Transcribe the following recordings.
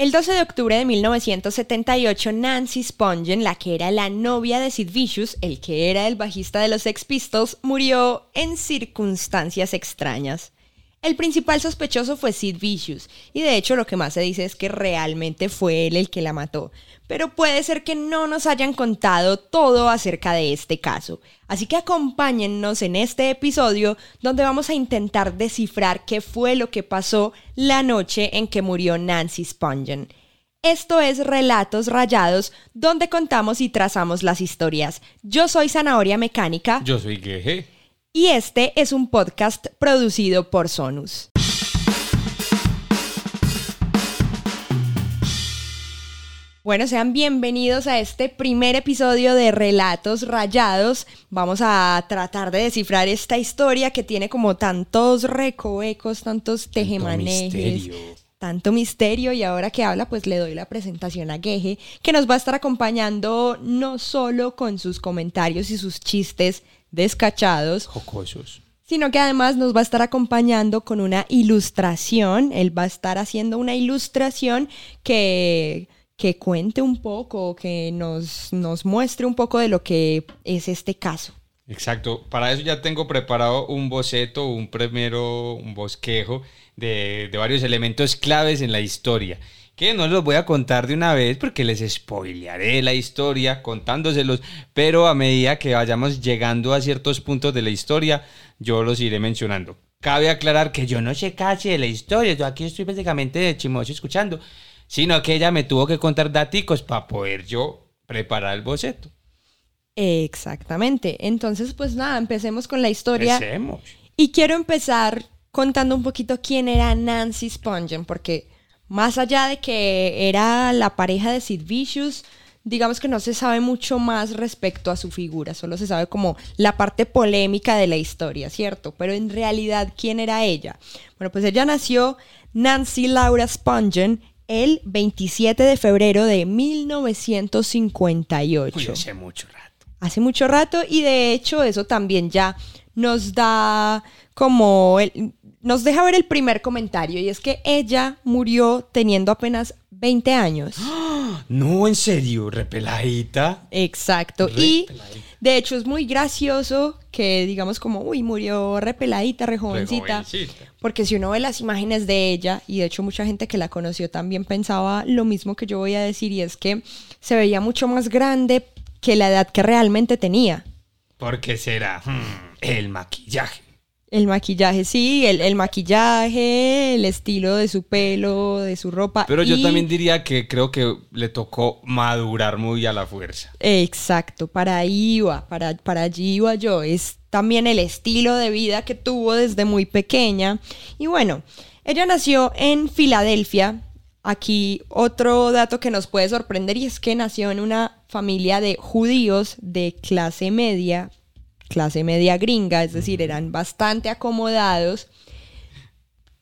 El 12 de octubre de 1978, Nancy Spungen, la que era la novia de Sid Vicious, el que era el bajista de los Sex Pistols, murió en circunstancias extrañas. El principal sospechoso fue Sid Vicious, y de hecho lo que más se dice es que realmente fue él el que la mató. Pero puede ser que no nos hayan contado todo acerca de este caso. Así que acompáñennos en este episodio donde vamos a intentar descifrar qué fue lo que pasó la noche en que murió Nancy Spungen. Esto es Relatos Rayados, donde contamos y trazamos las historias. Yo soy Zanahoria Mecánica. Yo soy Geje y este es un podcast producido por Sonus. Bueno, sean bienvenidos a este primer episodio de Relatos Rayados. Vamos a tratar de descifrar esta historia que tiene como tantos recovecos, tantos tejemanejes, tanto misterio y ahora que habla pues le doy la presentación a Geje que nos va a estar acompañando no solo con sus comentarios y sus chistes descachados. Jocosos. Sino que además nos va a estar acompañando con una ilustración. Él va a estar haciendo una ilustración que, que cuente un poco, que nos, nos muestre un poco de lo que es este caso. Exacto, para eso ya tengo preparado un boceto, un primero, un bosquejo de, de varios elementos claves en la historia que no los voy a contar de una vez porque les spoilearé la historia contándoselos, pero a medida que vayamos llegando a ciertos puntos de la historia, yo los iré mencionando. Cabe aclarar que yo no sé casi de la historia, yo aquí estoy básicamente de chimoso escuchando, sino que ella me tuvo que contar daticos para poder yo preparar el boceto. Exactamente. Entonces, pues nada, empecemos con la historia. Empecemos. Y quiero empezar contando un poquito quién era Nancy Spungen, porque más allá de que era la pareja de Sid Vicious, digamos que no se sabe mucho más respecto a su figura, solo se sabe como la parte polémica de la historia, ¿cierto? Pero en realidad, ¿quién era ella? Bueno, pues ella nació Nancy Laura Spungen el 27 de febrero de 1958. hace mucho rato. Hace mucho rato y de hecho eso también ya nos da como el, nos deja ver el primer comentario y es que ella murió teniendo apenas 20 años. No, en serio, repeladita. Exacto. Y de hecho es muy gracioso que digamos como, uy, murió repeladita, re jovencita. Porque si uno ve las imágenes de ella, y de hecho mucha gente que la conoció también pensaba lo mismo que yo voy a decir, y es que se veía mucho más grande que la edad que realmente tenía. ¿Por qué será? Hmm, el maquillaje. El maquillaje, sí, el, maquillaje, el estilo de su pelo, de su ropa. Pero yo también diría que creo que le tocó madurar muy a la fuerza. Exacto, para ahí iba, para, para allí iba yo. Es también el estilo de vida que tuvo desde muy pequeña. Y bueno, ella nació en Filadelfia. Aquí otro dato que nos puede sorprender y es que nació en una familia de judíos de clase media, clase media gringa, es decir, eran bastante acomodados.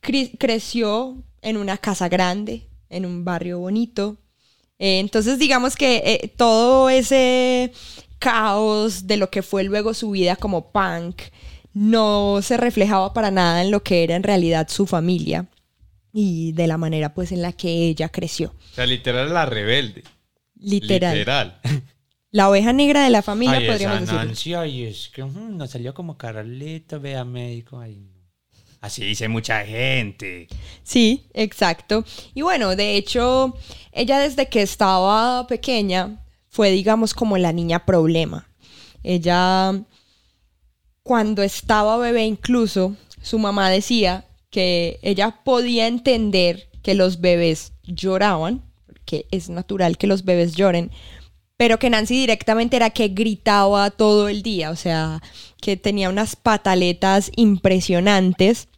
creció en una casa grande, en un barrio bonito. Eh, entonces, digamos que eh, todo ese caos de lo que fue luego su vida como punk no se reflejaba para nada en lo que era en realidad su familia y de la manera pues en la que ella creció. O sea, literal la rebelde. Literal. Literal. La oveja negra de la familia, podríamos decir. Nancy, ay, es que mm, nos salió como Carolito, vea médico. Ay, Así dice mucha gente. Sí, exacto. Y bueno, de hecho, ella desde que estaba pequeña fue, digamos, como la niña problema. Ella, cuando estaba bebé incluso, su mamá decía que ella podía entender que los bebés lloraban, que es natural que los bebés lloren, pero que Nancy directamente era que gritaba todo el día, o sea, que tenía unas pataletas impresionantes.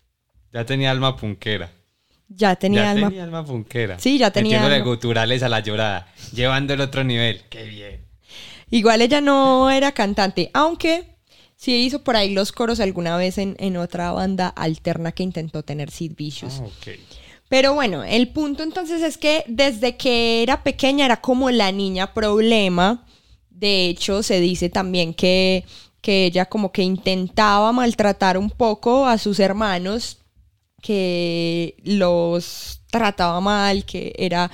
Ya tenía alma punquera. Ya tenía ya alma. tenía alma punquera. Sí, ya tenía. de guturales a la llorada, llevando el otro nivel. Qué bien. Igual ella no era cantante, aunque sí hizo por ahí los coros alguna vez en, en otra banda alterna que intentó tener Sid Vicious. Ah, okay. Pero bueno, el punto entonces es que desde que era pequeña era como la niña problema. De hecho, se dice también que, que ella como que intentaba maltratar un poco a sus hermanos, que los trataba mal, que era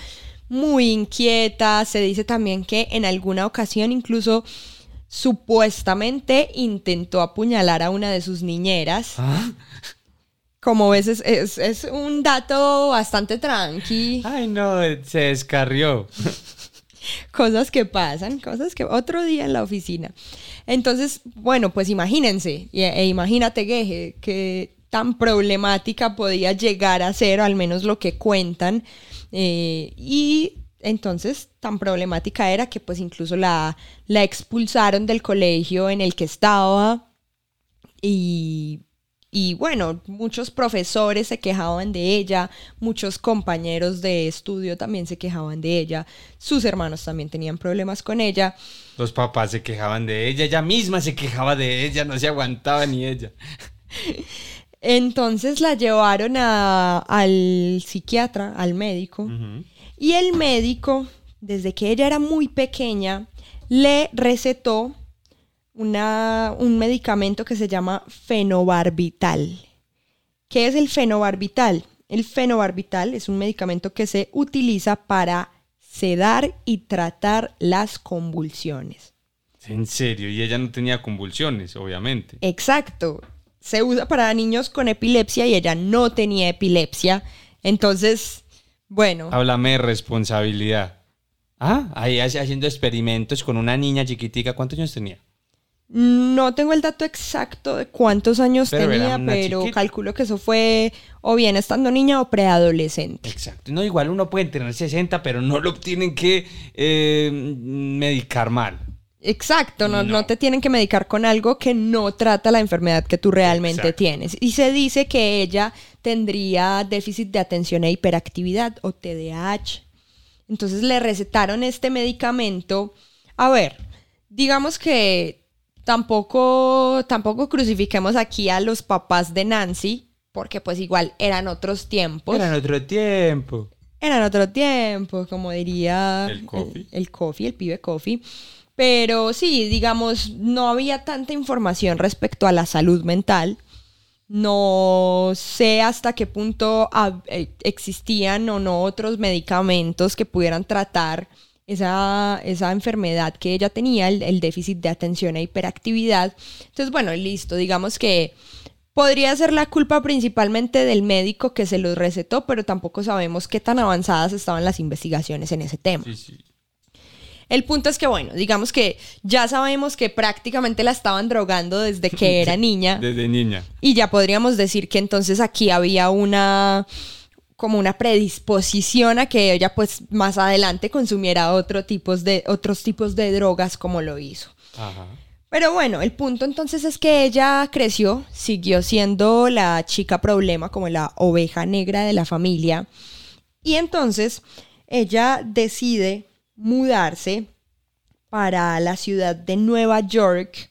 muy inquieta. Se dice también que en alguna ocasión incluso supuestamente intentó apuñalar a una de sus niñeras. ¿Ah? Como ves, es, es- es un dato bastante tranqui. Ay, no, se descarrió. Cosas que pasan, cosas que otro día en la oficina. Entonces, bueno, pues imagínense, e, imagínate, Geje, que tan problemática podía llegar a ser, al menos lo que cuentan. eh, y entonces, tan problemática era que pues incluso la, la expulsaron del colegio en el que estaba. Y, y bueno, muchos profesores se quejaban de ella, muchos compañeros de estudio también se quejaban de ella, sus hermanos también tenían problemas con ella. Los papás se quejaban de ella, ella misma se quejaba de ella, no se aguantaba ni ella. Entonces la llevaron a- al psiquiatra, al médico, y el médico, desde que ella era muy pequeña, le recetó una- un medicamento que se llama fenobarbital. ¿Qué es el fenobarbital? El fenobarbital es un medicamento que se utiliza para sedar y tratar las convulsiones. En serio, y ella no tenía convulsiones, obviamente. Exacto. Se usa para niños con epilepsia y ella no tenía epilepsia. Entonces, bueno, Háblame de responsabilidad. Ah, ahí haciendo experimentos con una niña chiquitica. ¿Cuántos años tenía? No tengo el dato exacto de cuántos años Pero tenía, pero chiquita. calculo que eso fue o bien estando niña o preadolescente. Exacto. No, igual uno puede tener 60, pero no lo tienen que eh, medicar mal. Exacto, no, No. no te tienen que medicar con algo que no trata la enfermedad que tú realmente Exacto. tienes. Y se dice que ella tendría déficit de atención e hiperactividad o TDAH. Entonces le recetaron este medicamento. A ver, digamos que tampoco, tampoco crucifiquemos aquí a los papás de Nancy, porque pues igual eran otros tiempos. Era en otro tiempo. Eran otro tiempo, como diría El Coffee. el, el Coffee, el pibe Coffee. Pero sí, digamos, no había tanta información respecto a la salud mental. No sé hasta qué punto eh, existían o no otros medicamentos que pudieran tratar esa, esa enfermedad que ella tenía, el, el déficit de atención e hiperactividad. Entonces, bueno, listo, digamos que podría ser la culpa principalmente del médico que se los recetó, pero tampoco sabemos qué tan avanzadas estaban las investigaciones en ese tema. Sí, sí. El punto es que, bueno, digamos que ya sabemos que prácticamente la estaban drogando desde que era niña. Desde niña. Y ya podríamos decir que entonces aquí había una como una predisposición a que ella pues más adelante consumiera otro tipos de, otros tipos de drogas como lo hizo. Ajá. Pero bueno, el punto entonces es que ella creció, siguió siendo la chica problema, como la oveja negra de la familia. Y entonces ella decide mudarse para la ciudad de Nueva York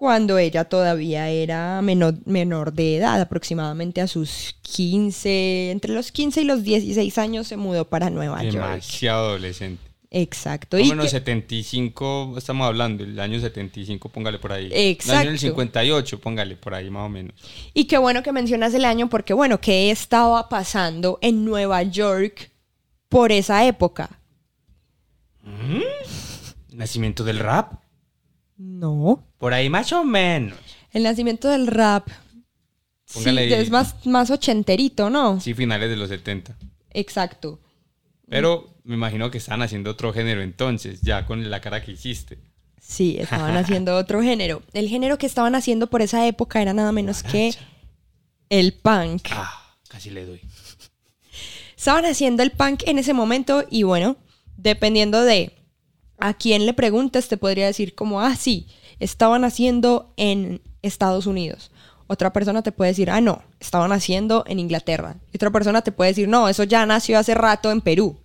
cuando ella todavía era menor, menor de edad, aproximadamente a sus 15, entre los 15 y los 16 años se mudó para Nueva York. Demasiado adolescente. Exacto. Más o menos que- 75, estamos hablando, el año 75, póngale por ahí. Exacto. El año del 58, póngale por ahí más o menos. Y qué bueno que mencionas el año porque, bueno, ¿qué estaba pasando en Nueva York por esa época? Nacimiento del rap. No. Por ahí más o menos. El nacimiento del rap. Póngale sí, ahí. es más, más ochenterito, ¿no? Sí, finales de los 70. Exacto. Pero me imagino que estaban haciendo otro género entonces, ya con la cara que hiciste. Sí, estaban haciendo otro género. El género que estaban haciendo por esa época era nada menos que el punk. Ah, casi le doy. Estaban haciendo el punk en ese momento y bueno, dependiendo de a quién le preguntes, te podría decir como, ah, sí, estaban haciendo en Estados Unidos. Otra persona te puede decir, ah, no, estaban haciendo en Inglaterra. Y otra persona te puede decir, no, eso ya nació hace rato en Perú.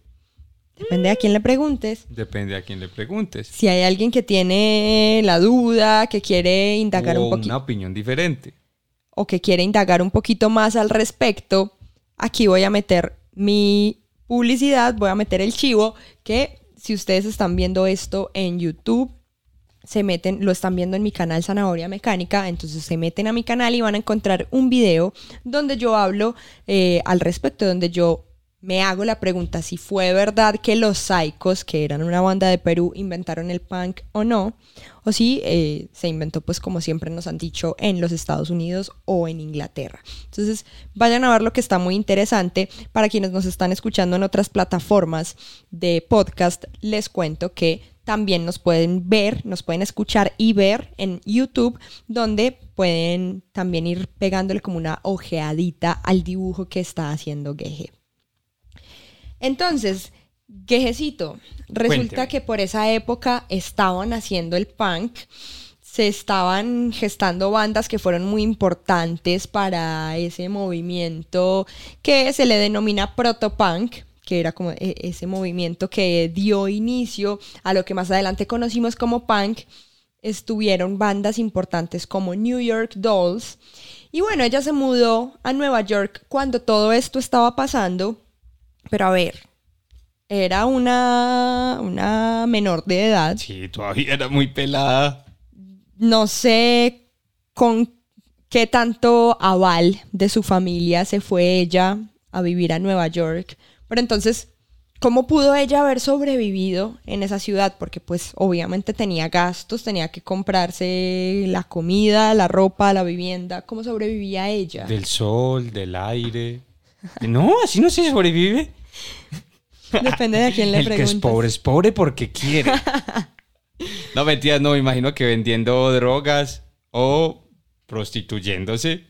Depende a quién le preguntes. Depende a quién le preguntes. Si hay alguien que tiene la duda, que quiere indagar un poquito una opinión diferente. o que quiere indagar un poquito más al respecto, aquí voy a meter mi publicidad, voy a meter el chivo, que si ustedes están viendo esto en YouTube, se meten, lo están viendo en mi canal Zanahoria Mecánica, entonces se meten a mi canal y van a encontrar un video donde yo hablo eh, al respecto, donde yo me hago la pregunta si fue verdad que los Psychos, que eran una banda de Perú, inventaron el punk o no, o si eh, se inventó, pues como siempre nos han dicho, en los Estados Unidos o en Inglaterra. Entonces, vayan a ver lo que está muy interesante. Para quienes nos están escuchando en otras plataformas de podcast, les cuento que también nos pueden ver, nos pueden escuchar y ver en YouTube, donde pueden también ir pegándole como una ojeadita al dibujo que está haciendo Geje. Entonces, Gejecito, resulta que por esa época estaban haciendo el punk, se estaban gestando bandas que fueron muy importantes para ese movimiento que se le denomina protopunk, que era como e-, ese movimiento que dio inicio a lo que más adelante conocimos como punk, estuvieron bandas importantes como New York Dolls. Y bueno, ella se mudó a Nueva York cuando todo esto estaba pasando. Pero a ver, era una, una menor de edad. Sí, todavía era muy pelada. No sé con qué tanto aval de su familia se fue ella a vivir a Nueva York. Pero entonces, ¿cómo pudo ella haber sobrevivido en esa ciudad? Porque pues obviamente tenía gastos, tenía que comprarse la comida, la ropa, la vivienda. ¿Cómo sobrevivía ella? Del sol, del aire. No, así no se sobrevive. Depende de a quién le El que es pobre es pobre porque quiere. No, mentiras, no, me imagino que vendiendo drogas o prostituyéndose.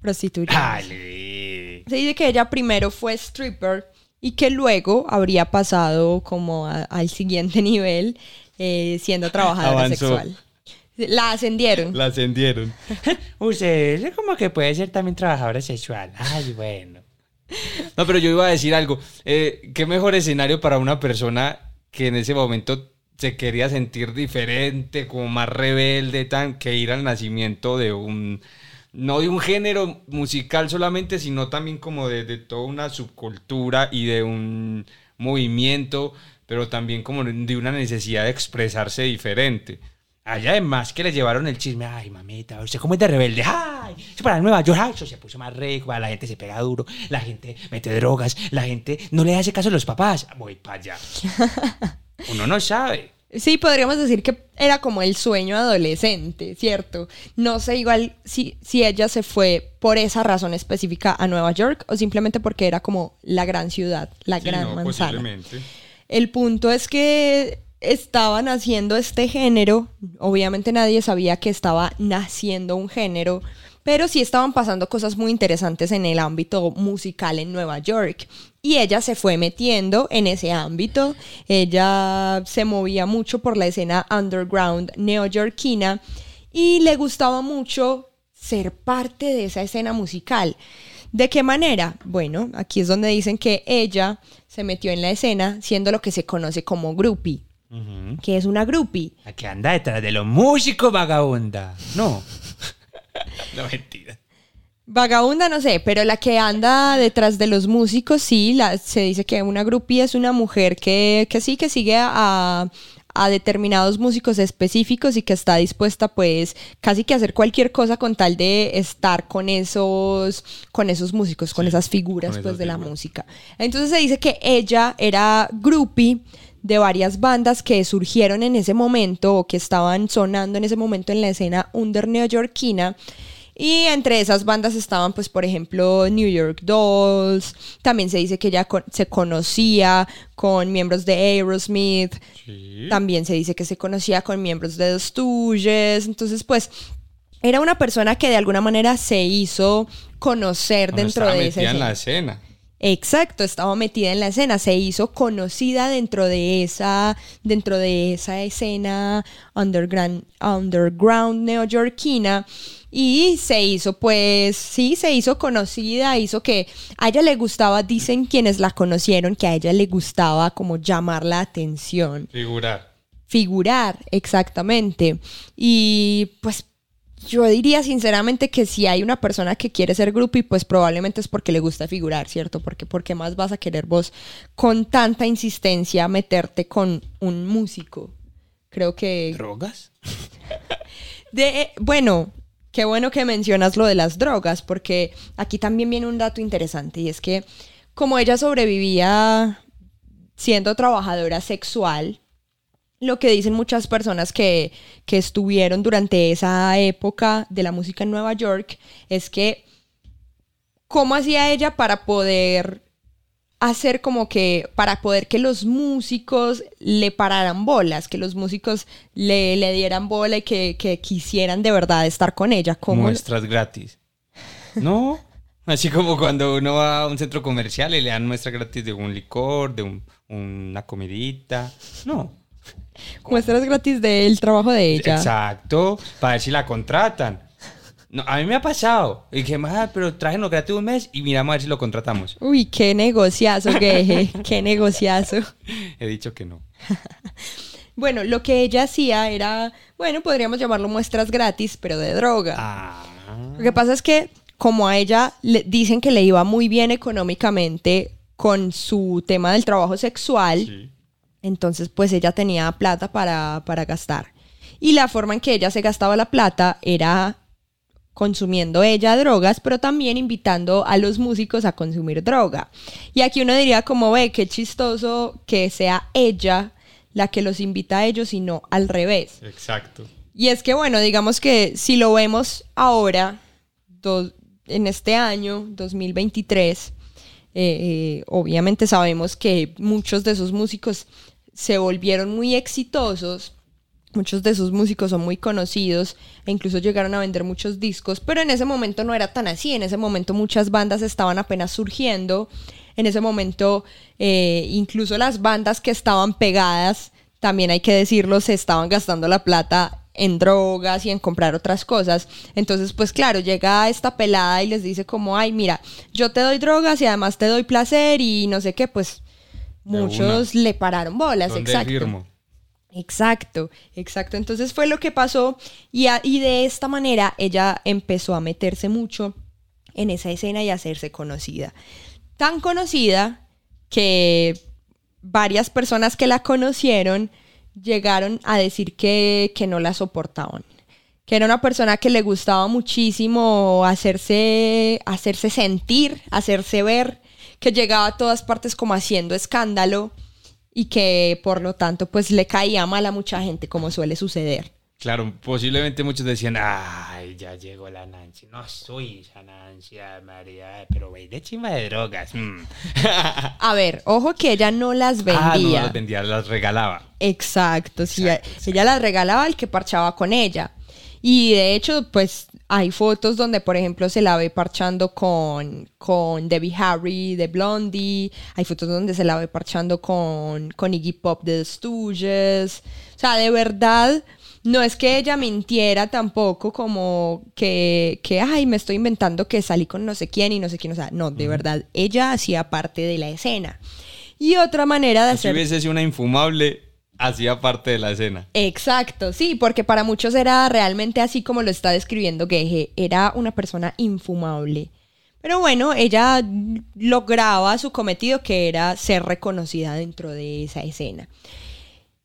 Prostituyéndose. Se dice que ella primero fue stripper y que luego habría pasado como a- al siguiente nivel eh, siendo trabajadora Avanzó. sexual. La ascendieron. La ascendieron. Usted como que puede ser también trabajadora sexual. Ay, bueno. No, pero yo iba a decir algo. Eh, ¿Qué mejor escenario para una persona que en ese momento se quería sentir diferente, como más rebelde, tan, que ir al nacimiento de un, no de un género musical solamente, sino también como de, de toda una subcultura y de un movimiento, pero también como de una necesidad de expresarse diferente. Allá además que le llevaron el chisme. Ay, mamita, usted cómo es de rebelde. Ay, eso para Nueva York. Ay, eso se puso más rico. La gente se pega duro. La gente mete drogas. La gente no le hace caso a los papás. Voy para allá. Uno no sabe. Sí, podríamos decir que era como el sueño adolescente, ¿cierto? No sé igual si, si ella se fue por esa razón específica a Nueva York o simplemente porque era como la gran ciudad, la Sí, gran no, manzana. posiblemente. El punto es que estaban haciendo este género, obviamente nadie sabía que estaba naciendo un género, pero sí estaban pasando cosas muy interesantes en el ámbito musical en Nueva York. Y ella se fue metiendo en ese ámbito, ella se movía mucho por la escena underground neoyorquina y le gustaba mucho ser parte de esa escena musical. ¿De qué manera? Bueno, aquí es donde dicen que ella se metió en la escena siendo lo que se conoce como groupie. ¿Qué es una groupie? La que anda detrás de los músicos, vagabunda. No. No, mentira. Vagabunda no sé, pero la que anda detrás de los músicos, sí, la- se dice que una groupie es una mujer que, que sí, que sigue a, a determinados músicos específicos y que está dispuesta pues casi que a hacer cualquier cosa con tal de estar con esos, con esos músicos, con esas figuras con pues de la música. Entonces se dice que ella era groupie de varias bandas que surgieron en ese momento o que estaban sonando en ese momento en la escena under neoyorquina. Y entre esas bandas estaban, pues, por ejemplo, New York Dolls. También se dice que ella con- se conocía con miembros de Aerosmith. Sí. También se dice que se conocía con miembros de The Stooges. Entonces, pues, era una persona que de alguna manera se hizo conocer dentro de esa en la escena. Exacto, estaba metida en la escena, se hizo conocida dentro de esa, dentro de esa escena underground, underground neoyorquina y se hizo pues, sí, se hizo conocida, hizo que a ella le gustaba, dicen quienes la conocieron, que a ella le gustaba como llamar la atención Figurar. figurar, exactamente. Y pues yo diría sinceramente que si hay una persona que quiere ser groupie, pues probablemente es porque le gusta figurar, ¿cierto? Porque ¿por qué más vas a querer vos con tanta insistencia meterte con un músico? Creo que... ¿Drogas? De, bueno, qué bueno que mencionas lo de las drogas, porque aquí también viene un dato interesante y es que como ella sobrevivía siendo trabajadora sexual, lo que dicen muchas personas que, que estuvieron durante esa época de la música en Nueva York es que cómo hacía ella para poder hacer como que, para poder que los músicos le pararan bolas, que los músicos le, le dieran bola y que, que quisieran de verdad estar con ella. ¿Cómo? Muestras gratis. ¿No? Así como cuando uno va a un centro comercial y le dan muestra gratis de un licor, de un- una comidita. No. Muestras gratis del trabajo de ella. Exacto. Para ver si la contratan. No, a mí me ha pasado. Y dije, "Ah, pero trájenos gratis un mes y miramos a ver si lo contratamos. Uy, qué negociazo, Geje, qué negociazo. He dicho que no. Bueno, lo que ella hacía era, bueno, podríamos llamarlo muestras gratis, pero de droga. Ah. Lo que pasa es que como a ella le dicen que le iba muy bien económicamente con su tema del trabajo sexual, Sí. Entonces pues ella tenía plata para, para gastar. Y la forma en que ella se gastaba la plata era consumiendo ella drogas, pero también invitando a los músicos a consumir droga. Y aquí uno diría como ve, qué chistoso que sea ella la que los invita a ellos y no al revés. Exacto. Y es que, bueno, digamos que si lo vemos ahora, do- en este año, 2023, eh, eh, obviamente sabemos que muchos de esos músicos se volvieron muy exitosos. Muchos de esos músicos son muy conocidos e incluso llegaron a vender muchos discos, pero en ese momento no era tan así. En ese momento muchas bandas estaban apenas surgiendo. En ese momento eh, incluso las bandas que estaban pegadas, también hay que decirlo, se estaban gastando la plata en drogas y en comprar otras cosas. Entonces, pues claro, llega esta pelada y les dice como, ay, mira, yo te doy drogas y además te doy placer y no sé qué, pues muchos le pararon bolas, ¿Dónde exacto. firmo? Exacto, exacto. Entonces fue lo que pasó y, a- y de esta manera ella empezó a meterse mucho en esa escena y a hacerse conocida. Tan conocida que varias personas que la conocieron llegaron a decir que, que no la soportaban. Que era una persona que le gustaba muchísimo hacerse, hacerse sentir, hacerse ver, que llegaba a todas partes como haciendo escándalo y que por lo tanto pues le caía mal a mucha gente como suele suceder. Claro, posiblemente muchos decían, ay, ya llegó la Nancy. No soy esa Nancy, María, pero ve de chima de drogas. mm". A ver, ojo que ella no las vendía. Ah, no las vendía, las regalaba. Exacto, sí, Exacto, exacto. ella las regalaba al que parchaba con ella. Y de hecho, pues hay fotos donde, por ejemplo, se la ve parchando con, con Debbie Harry de Blondie. Hay fotos donde se la ve parchando con, con Iggy Pop de The Stooges. O sea, de verdad, no es que ella mintiera tampoco como que, que, ay, me estoy inventando que salí con no sé quién y no sé quién. O sea, no, de verdad, ella hacía parte de la escena. Y otra manera de Si hacer... hubiese sido una infumable, hacía parte de la escena. Exacto, sí, porque para muchos era realmente así como lo está describiendo Geje, era una persona infumable. Pero bueno, ella lograba su cometido que era ser reconocida dentro de esa escena.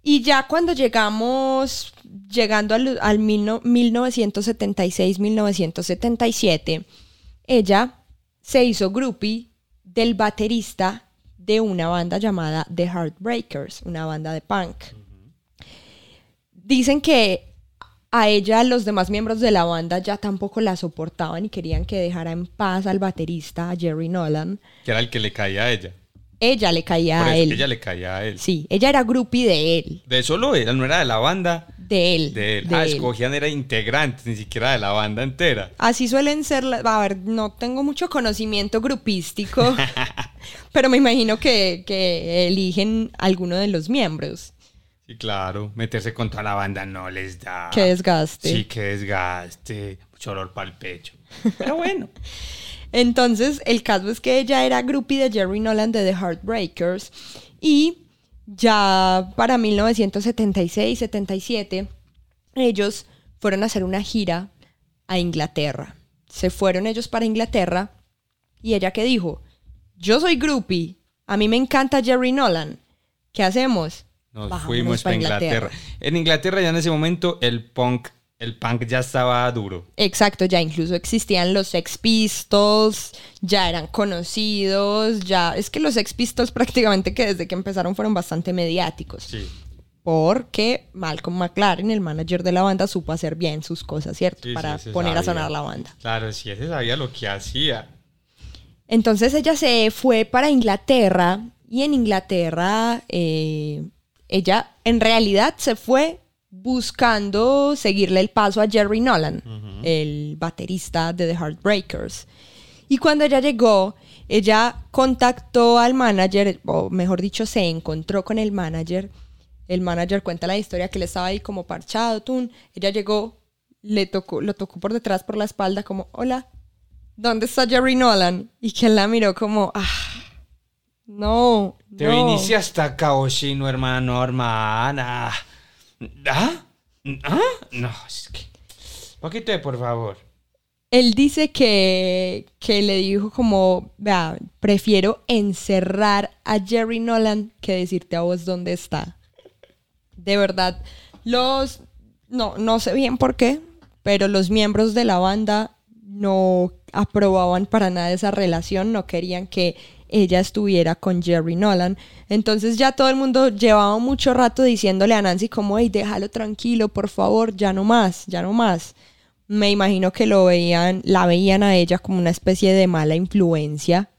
Y ya cuando llegamos, llegando al, al mil no- 1976-1977, ella se hizo groupie del baterista de una banda llamada The Heartbreakers, una banda de punk. Dicen que a ella los demás miembros de la banda ya tampoco la soportaban y querían que dejara en paz al baterista, Jerry Nolan. Que era el que le caía a ella. Ella le caía Por a eso, él. ella le caía a él. Sí, ella era groupie de él, De solo él, no era de la banda, de él. de él. de ah, él. escogían era integrantes, ni siquiera de la banda entera. Así suelen ser, la- a ver, no tengo mucho conocimiento grupístico, pero me imagino que, que eligen alguno de los miembros. Sí, claro. Meterse con toda la banda no les da. Qué desgaste. Sí, qué desgaste. Mucho olor para el pecho. Pero bueno. Entonces, el caso es que ella era groupie de Jerry Nolan de The Heartbreakers y ya para 1976-77 ellos fueron a hacer una gira a Inglaterra. Se fueron ellos para Inglaterra y ella que dijo, yo soy groupie, a mí me encanta Jerry Nolan, ¿qué hacemos? Nos Bajámonos fuimos pa' para Inglaterra. En Inglaterra ya en ese momento el punk El punk ya estaba duro. Exacto, ya incluso existían los Sex Pistols, ya eran conocidos, ya es que los Sex Pistols prácticamente que desde que empezaron fueron bastante mediáticos. Sí. Porque Malcolm McLaren, el manager de la banda, supo hacer bien sus cosas, ¿cierto? Sí, Para poner a sonar la banda. Claro, sí, ese sabía lo que hacía. Entonces ella se fue para Inglaterra y en Inglaterra eh, ella en realidad se fue buscando seguirle el paso a Jerry Nolan, el baterista de The Heartbreakers. Y cuando ella llegó, ella contactó al manager, o mejor dicho, se encontró con el manager. El manager cuenta la historia que él estaba ahí como parchado, tun. Ella llegó, le tocó, lo tocó por detrás, por la espalda, como, hola, ¿dónde está Jerry Nolan? Y que él la miró como, ah, no. Te no. viniste hasta acá, Oshino, hermano, hermana. ¿Ah? ¿Ah? No, es que... Poquito de por favor. Él dice que, que le dijo como, vea, prefiero encerrar a Jerry Nolan que decirte a vos dónde está. De verdad, los, no, no sé bien por qué, pero los miembros de la banda no aprobaban para nada esa relación, no querían que ella estuviera con Jerry Nolan. Entonces ya todo el mundo llevaba mucho rato diciéndole a Nancy como, hey, déjalo tranquilo, por favor, ya no más, ya no más. Me imagino que lo veían, la veían a ella como una especie de mala influencia.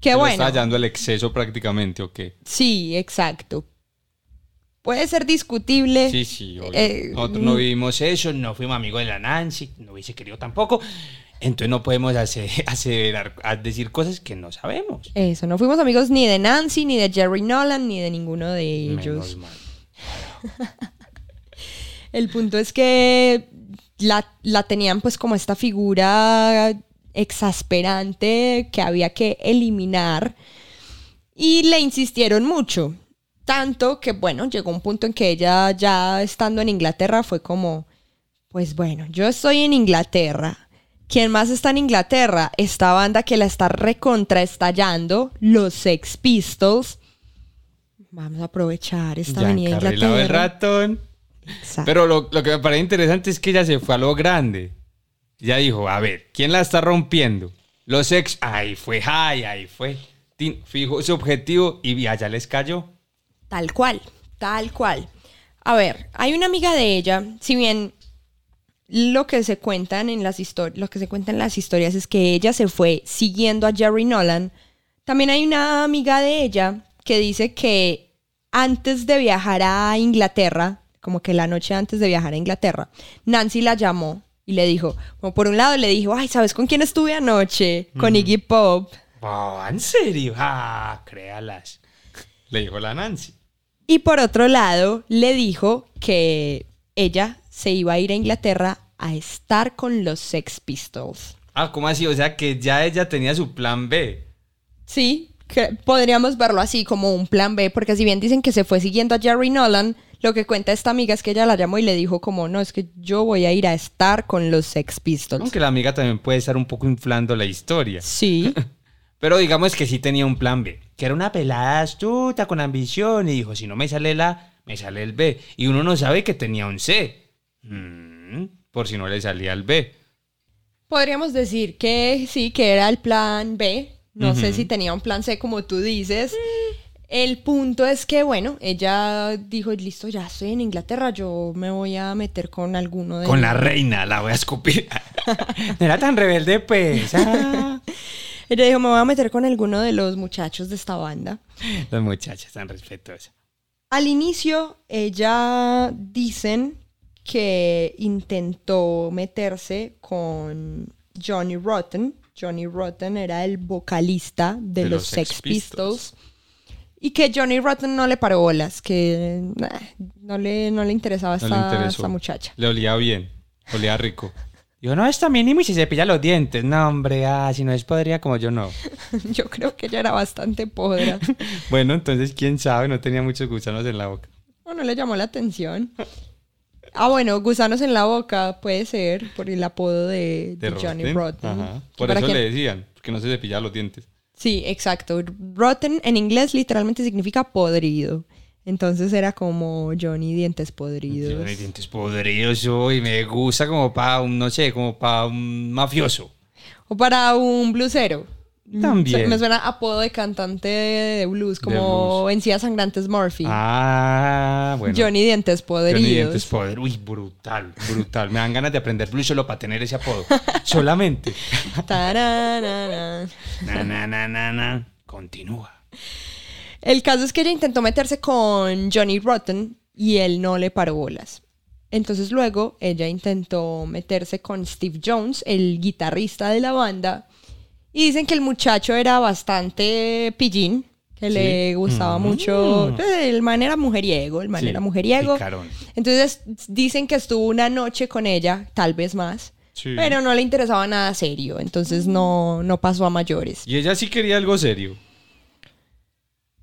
Qué bueno. está hallando el exceso prácticamente, ¿o qué? Sí, exacto. Puede ser discutible. Sí, sí, obvio. Eh, Nosotros no vivimos eso, no fuimos amigos de la Nancy, no hubiese querido tampoco. Entonces no podemos hacer, aseverar, decir cosas que no sabemos. Eso, no fuimos amigos ni de Nancy, ni de Jerry Nolan, ni de ninguno de ellos. Menos mal. El punto es que la, la tenían pues como esta figura exasperante que había que eliminar y le insistieron mucho. Tanto que bueno, llegó un punto en que ella ya estando en Inglaterra fue como, pues bueno, yo estoy en Inglaterra. ¿Quién más está en Inglaterra? Esta banda que la está recontraestallando, los Sex Pistols. Vamos a aprovechar esta Ya avenida encarrilado el Inglaterra. ratón. Exacto. Pero lo, lo que me parece interesante es que ella se fue a lo grande. Ya dijo, a ver, ¿quién la está rompiendo? Los ex, ahí fue, ay, ahí fue. Fijó su objetivo y allá les cayó. Tal cual, tal cual. A ver, hay una amiga de ella, si bien lo que se cuentan en las historias, lo que se cuentan en las historias es que ella se fue siguiendo a Jerry Nolan. También hay una amiga de ella que dice que antes de viajar a Inglaterra, como que la noche antes de viajar a Inglaterra, Nancy la llamó y le dijo, como por un lado le dijo, ay, ¿sabes con quién estuve anoche? Con Iggy Pop. Oh, ¿En serio? Ah, créalas. Le dijo la Nancy. Y por otro lado, le dijo que ella se iba a ir a Inglaterra a estar con los Sex Pistols. Ah, ¿cómo así? O sea que ya ella tenía su plan B. Sí, que podríamos verlo así como un plan B, porque si bien dicen que se fue siguiendo a Jerry Nolan, lo que cuenta esta amiga es que ella la llamó y le dijo como, no, es que yo voy a ir a estar con los Sex Pistols. Aunque la amiga también puede estar un poco inflando la historia. Sí, Pero digamos que sí tenía un plan B. Que era una pelada astuta con ambición y dijo, si no me sale el A, me sale el B. Y uno no sabe que tenía un C. Mm, por si no le salía el B. podríamos decir que sí, que era el plan B. No sé si tenía un plan C como tú dices. El punto es que, bueno, ella dijo, listo, ya estoy en Inglaterra, yo me voy a meter con alguno de... Con la reina, la voy a escupir. No era tan rebelde, pues. Ah. Ella dijo, me voy a meter con alguno de los muchachos de esta banda. Las muchachas tan respetuosas. Al inicio, ella dicen que intentó meterse con Johnny Rotten. Johnny Rotten era el vocalista de, De los, los Sex Pistols. Pistols. Y que Johnny Rotten no le paró bolas, que nah, no, le, no le interesaba No esta, le esta muchacha. Le olía bien. Olía rico. Yo no, está mínimo y se cepilla los dientes. No, hombre, ah, si no es podría como yo no. Yo creo que ella era bastante podra. Bueno, entonces quién sabe, no tenía muchos gusanos en la boca. No, no le llamó la atención. Ah, bueno, gusanos en la boca puede ser por el apodo de, Johnny Rotten. Ajá. Que Por eso le decían, porque no se cepillaba los dientes. Sí, exacto. Rotten en inglés literalmente significa podrido. Entonces era como Johnny Dientes Podridos. Johnny Dientes Podridos, y me gusta como para un, no sé, como para un mafioso. O para un blusero. También. Se- Me suena apodo de cantante de blues, como blues. Encías Sangrantes Murphy. Ah, bueno. Johnny Dientes Podridos. Johnny Dientes Podridos. Uy, brutal, brutal. Me dan ganas de aprender blues solo para tener ese apodo. Solamente. Tararara. Na, na, na, na, na. Continúa. El caso es que ella intentó meterse con Johnny Rotten y él no le paró bolas. Entonces luego ella intentó meterse con Steve Jones, el guitarrista de la banda, y dicen que el muchacho era bastante pillín, que le gustaba Mm. mucho, eh, el man era mujeriego, el man Sí, era mujeriego. picarón. Entonces dicen que estuvo una noche con ella, tal vez más, Sí. pero no le interesaba nada serio, entonces no, no pasó a mayores. Y ella sí quería algo serio.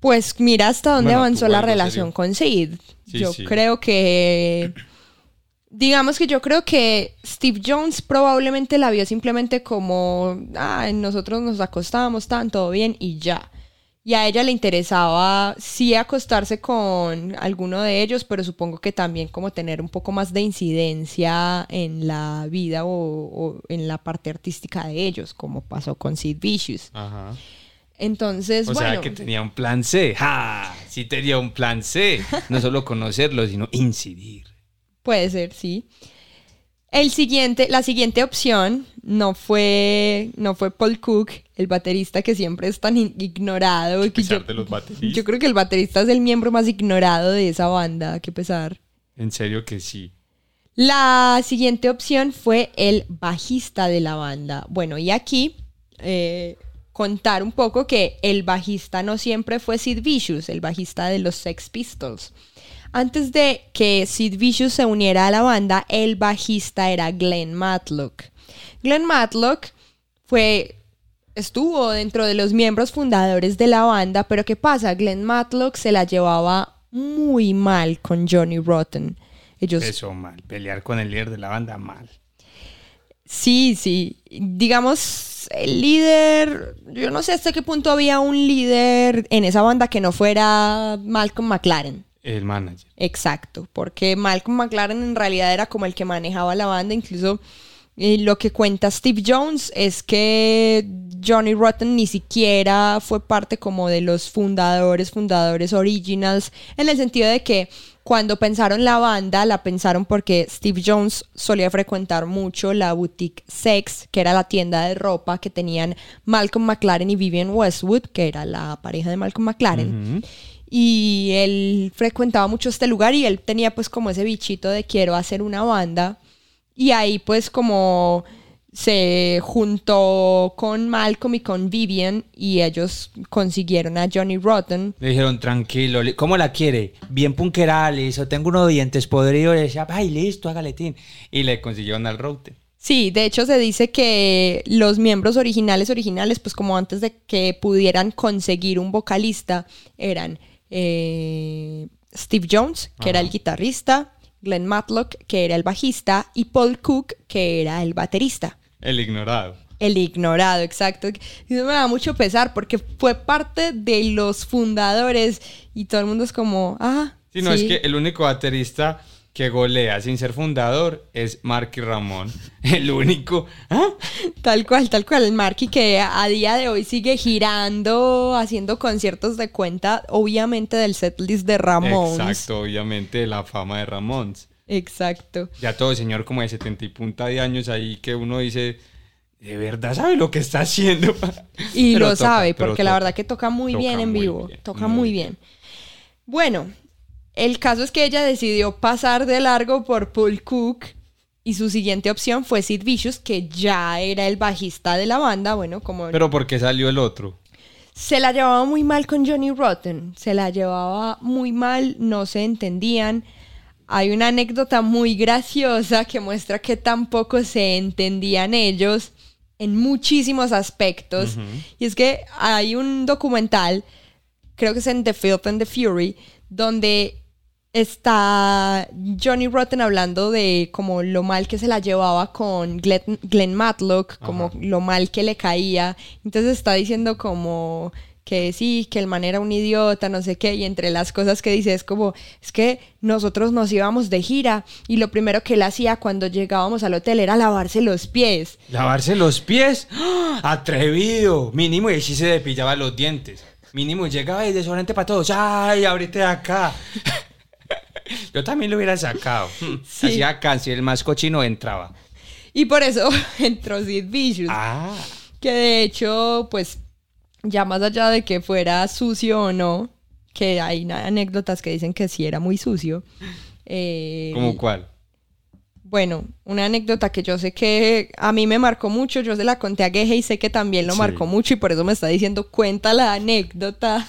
Pues mira hasta dónde Bueno, avanzó la relación serio. con Sid. Yo creo que. Digamos que yo creo que Steve Jones probablemente la vio simplemente como. Ah, nosotros nos acostábamos tan, todo bien y ya. Y a ella le interesaba sí acostarse con alguno de ellos, pero supongo que también como tener un poco más de incidencia en la vida o, o en la parte artística de ellos, como pasó con Sid Vicious. Ajá. Entonces, O bueno. sea que tenía un plan C. ¡Ja! Sí tenía un plan C. No solo conocerlo, sino incidir. Puede ser, sí. El siguiente, la siguiente opción no fue, no fue Paul Cook, el baterista que siempre es tan ignorado. pesar yo, de los bateristas. yo creo que el baterista es el miembro más ignorado de esa banda, que pesar. En serio que sí. La siguiente opción fue el bajista de la banda. Bueno, y aquí eh, contar un poco que el bajista no siempre fue Sid Vicious, el bajista de los Sex Pistols. Antes de que Sid Vicious se uniera a la banda, el bajista era Glenn Matlock. Glenn Matlock fue estuvo dentro de los miembros fundadores de la banda, pero ¿qué pasa? Glenn Matlock se la llevaba muy mal con Johnny Rotten. Ellos Eso mal. Pelear con el líder de la banda, mal. Sí, sí. Digamos, el líder, yo no sé hasta qué punto había un líder en esa banda que no fuera Malcolm McLaren. El manager. Exacto, porque Malcolm McLaren en realidad era como el que manejaba la banda, incluso eh, lo que cuenta Steve Jones es que Johnny Rotten ni siquiera fue parte como de los fundadores, fundadores originals, en el sentido de que cuando pensaron la banda, la pensaron porque Steve Jones solía frecuentar mucho la boutique Sex, que era la tienda de ropa que tenían Malcolm McLaren y Vivian Westwood, que era la pareja de Malcolm McLaren. Y él frecuentaba mucho este lugar y él tenía pues como ese bichito de quiero hacer una banda. Y ahí pues como se juntó con Malcolm y con Vivian y ellos consiguieron a Johnny Rotten. Le dijeron, tranquilo, ¿cómo la quiere? Bien punquerales, o tengo unos dientes podridos. Le decía, ay, listo, hágale, tin. Y le consiguieron al route. Sí, de hecho se dice que los miembros originales, originales, pues como antes de que pudieran conseguir un vocalista, eran eh, Steve Jones, que era el guitarrista, Glenn Matlock, que era el bajista, y Paul Cook, que era el baterista. El ignorado. El ignorado, exacto. Y eso me da mucho pesar porque fue parte de los fundadores y todo el mundo es como, ah, Sí, no, sí. es que el único baterista que golea sin ser fundador es Marky Ramón. El único. ¿Ah? Tal cual, tal cual. El Marky que a día de hoy sigue girando, haciendo conciertos de cuenta, obviamente del setlist de Ramones. Exacto, obviamente, la fama de Ramón. Exacto. Ya todo señor como de 70 y punta de años ahí que uno dice, de verdad sabe lo que está haciendo. Y Pero lo toca, sabe, porque la verdad que toca muy Toca bien en vivo. bien, toca muy muy bien. Bueno, el caso es que ella decidió pasar de largo por Paul Cook y su siguiente opción fue Sid Vicious, que ya era el bajista de la banda. Bueno, como Pero ¿por qué salió el otro? se la llevaba muy mal con Johnny Rotten, se la llevaba muy mal, no se entendían. Hay una anécdota muy graciosa que muestra que tampoco se entendían ellos en muchísimos aspectos. Y es que hay un documental, creo que es en The Filth and the Fury, donde está Johnny Rotten hablando de como lo mal que se la llevaba con Glenn, Glenn Matlock, como Ajá. lo mal que le caía. Entonces está diciendo como que sí, que el man era un idiota, no sé qué, y entre las cosas que dice es como, es que nosotros nos íbamos de gira y lo primero que él hacía cuando llegábamos al hotel era lavarse los pies. ¿Lavarse los pies? ¡Ah! ¡Atrevido! Mínimo y sí se depillaba los dientes. Mínimo llegaba y desodorante para todos. ¡Ay, ahorita de acá! Yo también lo hubiera sacado. Sí. Hacía casi el más cochino entraba. Y por eso entró Sid Vicious. Ah. Que de hecho, pues, ya más allá de que fuera sucio o no, que hay anécdotas que dicen que sí era muy sucio. eh, ¿Cómo cuál? Bueno, una anécdota que yo sé que a mí me marcó mucho, yo se la conté a Geje y sé que también lo Sí. marcó mucho y por eso me está diciendo cuenta la anécdota,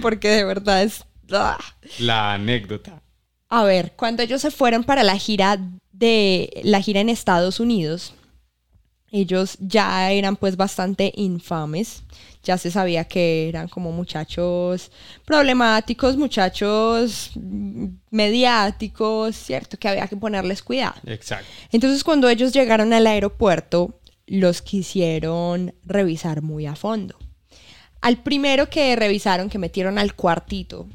porque de verdad es... ¡ah! La anécdota. A ver, cuando ellos se fueron para la gira de la gira en Estados Unidos, ellos ya eran pues bastante infames. Ya se sabía que eran como muchachos problemáticos, muchachos mediáticos, ¿cierto? Que había que ponerles cuidado. Exacto. Entonces cuando ellos llegaron al aeropuerto, los quisieron revisar muy a fondo. Al primero que revisaron, que metieron al cuartito,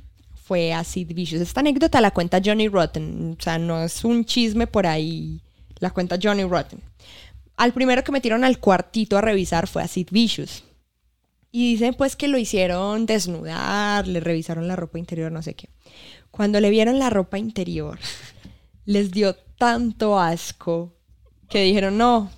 fue a Sid Vicious. Esta anécdota la cuenta Johnny Rotten, o sea, no es un chisme por ahí, la cuenta Johnny Rotten. Al primero que metieron al cuartito a revisar fue a Sid Vicious. Y dicen pues que lo hicieron desnudar, le revisaron la ropa interior, no sé qué. Cuando le vieron la ropa interior, les dio tanto asco que dijeron, no,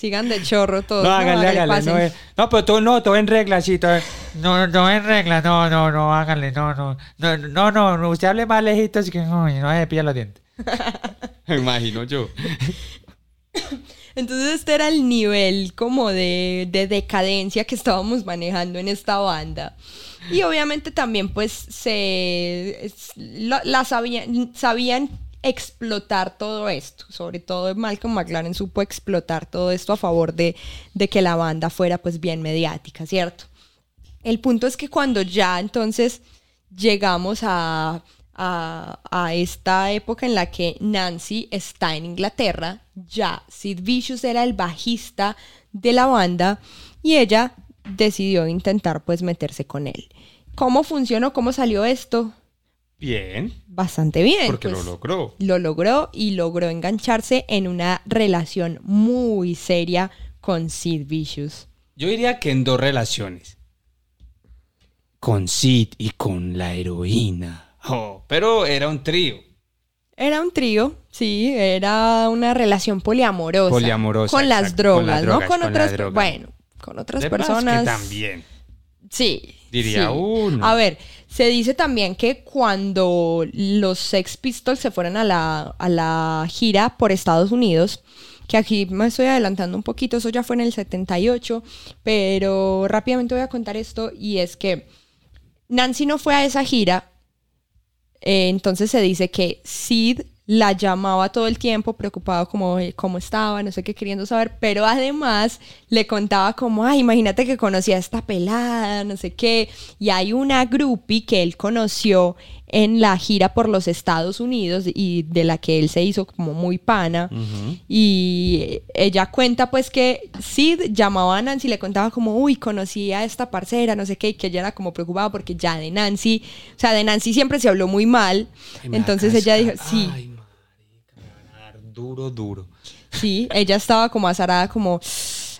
sigan de chorro todos. No, hágale, hágale. pasen". No, eh. no, pero todo, no, todo en regla, sí. todo- No, no en regla, no, no, no, hágale, no, no. No, no, no, no, usted hable más lejito, así que no, no se pilla los dientes. Me imagino yo. Entonces este era el nivel como de, de decadencia que estábamos manejando en esta banda. Y obviamente también pues se es- la, la sabían, sabían explotar todo esto. Sobre todo Malcolm McLaren supo explotar todo esto a favor de, de que la banda fuera pues bien mediática, ¿cierto? El punto es que cuando ya entonces llegamos a, a, esta época en la que Nancy está en Inglaterra, ya Sid Vicious era el bajista de la banda y ella decidió intentar pues meterse con él. ¿Cómo funcionó? ¿Cómo salió esto? Bien. Bastante bien. Porque pues, lo logró. lo logró y logró engancharse en una relación muy seria con Sid Vicious. Yo diría que en dos relaciones. Con Sid y con la heroína. Oh, pero era un trío. Era un trío, sí, era una relación poliamorosa. Poliamorosa, Con las drogas, con las ¿no? Con con otras, bueno, con otras De más personas. que también. Sí. Diría sí. uno. A ver, se dice también que cuando los Sex Pistols se fueron a la, a la gira por Estados Unidos, que aquí me estoy adelantando un poquito, eso ya fue en el 78, pero rápidamente voy a contar esto y es que Nancy no fue a esa gira, eh, entonces se dice que Sid la llamaba todo el tiempo, preocupado como cómo estaba, no sé qué, queriendo saber, pero además le contaba como, ay, imagínate que conocía a esta pelada, no sé qué, y hay una groupie que él conoció en la gira por los Estados Unidos y de la que él se hizo como muy pana, y ella cuenta pues que Sid llamaba a Nancy y le contaba como, uy, conocí a esta parcera, no sé qué, y que ella era como preocupada porque ya de Nancy, o sea, de Nancy siempre se habló muy mal, Ay, entonces ella dijo, sí, Ay, duro, duro. sí, ella estaba como azarada, como,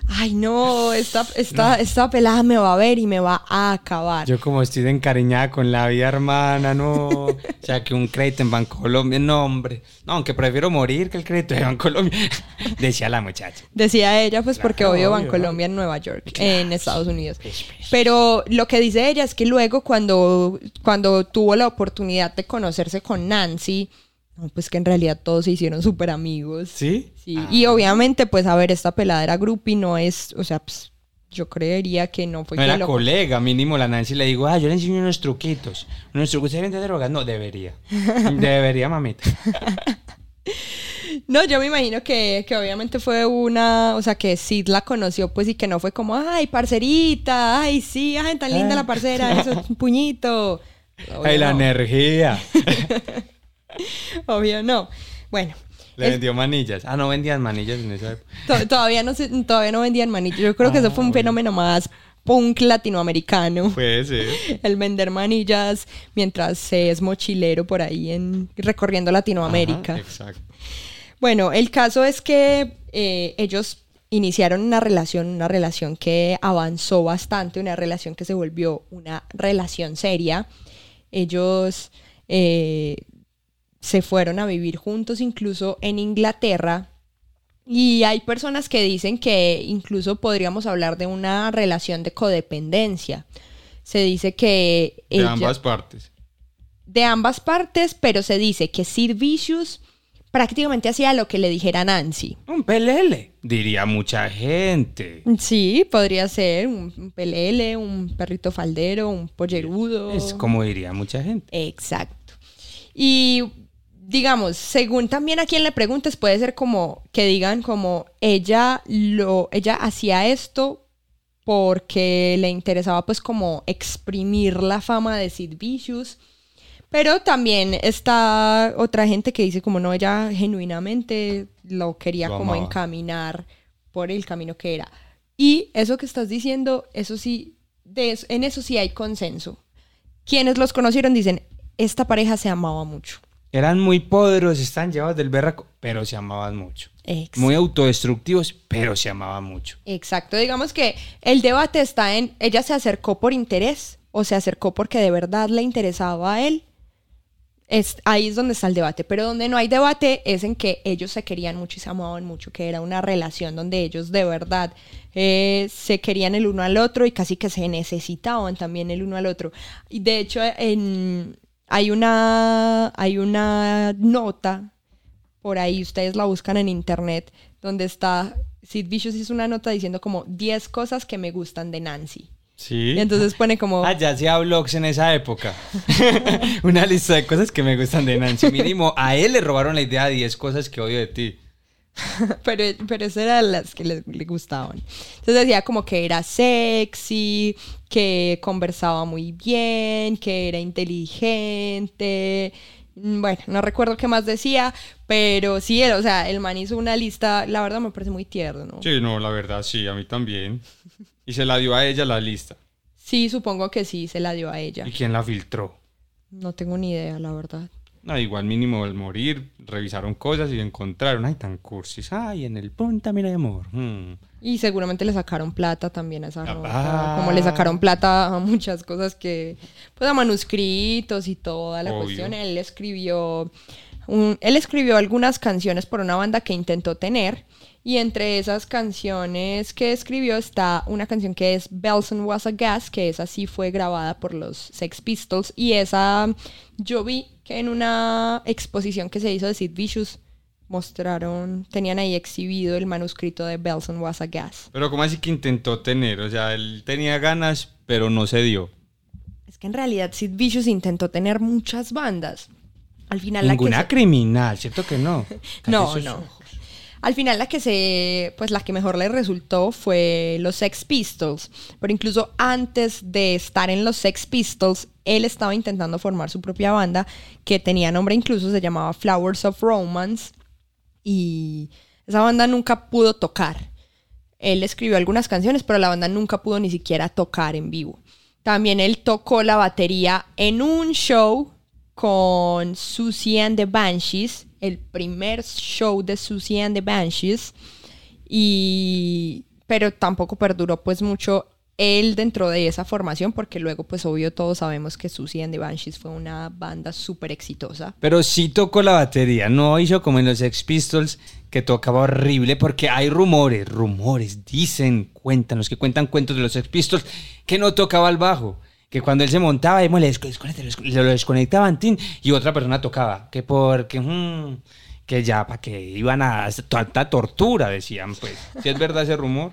ay no, esta, esta, esta pelada me va a ver y me va a acabar. Yo como estoy de encariñada con la vida hermana, no. O sea, que un crédito en Bancolombia, no, hombre. No, aunque prefiero morir que el crédito de Bancolombia. Decía la muchacha. Decía ella, pues porque Claro, obvio obvio, Bancolombia en Nueva York, en Estados Unidos. Pero lo que dice ella es que luego cuando, cuando tuvo la oportunidad de conocerse con Nancy, no, pues que en realidad todos se hicieron súper amigos. ¿Sí? Sí, y obviamente, pues a ver, esta pelada era groupie, no es, o sea, pues, yo creería que no fue No que era lo- colega, mínimo la Nancy le digo, ah, yo le enseño unos truquitos. Unos truquitos ¿Usted vende drogas? No, debería. debería, mamita. No, yo me imagino que, que obviamente fue una, o sea, que Sid la conoció, pues, y que no fue como, ay, parcerita, ay, sí, ay, tan linda la parcera, eso es un puñito. Obvio Ay, la no, energía. Obvio no. Bueno, Le es- vendió manillas. Ah, no vendían manillas en esa época. to- todavía, no se- todavía no vendían manillas. Yo creo que eso fue un fenómeno más punk latinoamericano. Puede ser. El vender manillas mientras se es mochilero por ahí en recorriendo Latinoamérica. Ajá, exacto. Bueno, el caso es que eh, ellos iniciaron una relación, una relación que avanzó bastante, una relación que se volvió una relación seria. Ellos eh, se fueron a vivir juntos incluso en Inglaterra. Y hay personas que dicen que incluso podríamos hablar de una relación de codependencia. Se dice que... De ella- ambas partes. de ambas partes, pero se dice que Sid Vicious prácticamente hacía lo que le dijera Nancy. Un pelele. Diría mucha gente. Sí, podría ser un, un pelele, un perrito faldero, un pollerudo. Es como diría mucha gente. Exacto. Y digamos, según también a quien le preguntes, puede ser como que digan como ella lo, ella hacía esto porque le interesaba pues como exprimir la fama de Sid Vicious. Pero también está otra gente que dice como no, ella genuinamente lo quería Lo como amaba. encaminar por el camino que era. Y eso que estás diciendo, eso sí, de eso- en eso sí hay consenso. Quienes los conocieron dicen, esta pareja se amaba mucho. Eran muy poderosos, están llevados del berraco, pero se amaban mucho. Ex- Muy autodestructivos, pero se amaban mucho. Exacto, digamos que el debate está en, ella se acercó por interés o se acercó porque de verdad le interesaba a él. Es, ahí es donde está el debate, pero donde no hay debate es en que ellos se querían mucho y se amaban mucho, que era una relación donde ellos de verdad eh, se querían el uno al otro y casi que se necesitaban también el uno al otro. Y de hecho en, hay, una, hay una nota por ahí, ustedes la buscan en internet, donde está, Sid Vicious hizo una nota diciendo como 10 cosas que me gustan de Nancy. Sí. Y entonces pone como... Ah, ya hacía vlogs en esa época. Una lista de cosas que me gustan de Nancy. Mínimo, a él le robaron la idea de 10 cosas que odio de ti. pero, pero esas eran las que le, le gustaban. Entonces decía como que era sexy, que conversaba muy bien, que era inteligente. Mm, Bueno, no recuerdo qué más decía, pero sí, o sea, el man hizo una lista, la verdad me parece muy tierno. Sí, no, la verdad sí, a mí también. Y se la dio a ella la lista. Sí, supongo que sí, se la dio a ella. ¿Y quién la filtró? No tengo ni idea, la verdad. No, igual mínimo al morir, revisaron cosas y encontraron, ay, tan cursis. Ay, en el punta, mira, amor. Hmm. Y seguramente le sacaron plata también a esa Ah. Como le sacaron plata a muchas cosas que. Pues a manuscritos y toda la Obvio. cuestión. Él escribió. un- él escribió algunas canciones por una banda que intentó tener. Y entre esas canciones que escribió está una canción que es Bells and Was a Gas, que esa sí fue grabada por los Sex Pistols. Y esa yo vi que en una exposición que se hizo de Sid Vicious mostraron, tenían ahí exhibido el manuscrito de Bells and Was a Gas. Pero como así que intentó tener, o sea, él tenía ganas, pero no se dio. Es que en realidad Sid Vicious intentó tener muchas bandas. Al final la que Ninguna se- criminal, ¿cierto que no? No, no. ojos. Al final la que se, pues la que mejor le resultó fue los Sex Pistols. Pero incluso antes de estar en los Sex Pistols, él estaba intentando formar su propia banda que tenía nombre incluso, se llamaba Flowers of Romance. Y esa banda nunca pudo tocar. Él escribió algunas canciones, pero la banda nunca pudo ni siquiera tocar en vivo. También él tocó la batería en un show con Susie and the Banshees, el primer show de Susie and the Banshees, y pero tampoco perduró pues mucho él dentro de esa formación, porque luego pues obvio todos sabemos que Susie and the Banshees fue una banda súper exitosa. Pero sí tocó la batería, no hizo como en los Sex Pistols, que tocaba horrible, porque hay rumores, rumores, dicen, cuentan, los que cuentan cuentos de los Sex Pistols, que no tocaba el bajo. Que cuando él se montaba, le lo desconectaban, tin, y otra persona tocaba. Que porque, mm, que ya, para que iban a tanta tortura, decían, pues. ¿Sí es verdad ese rumor?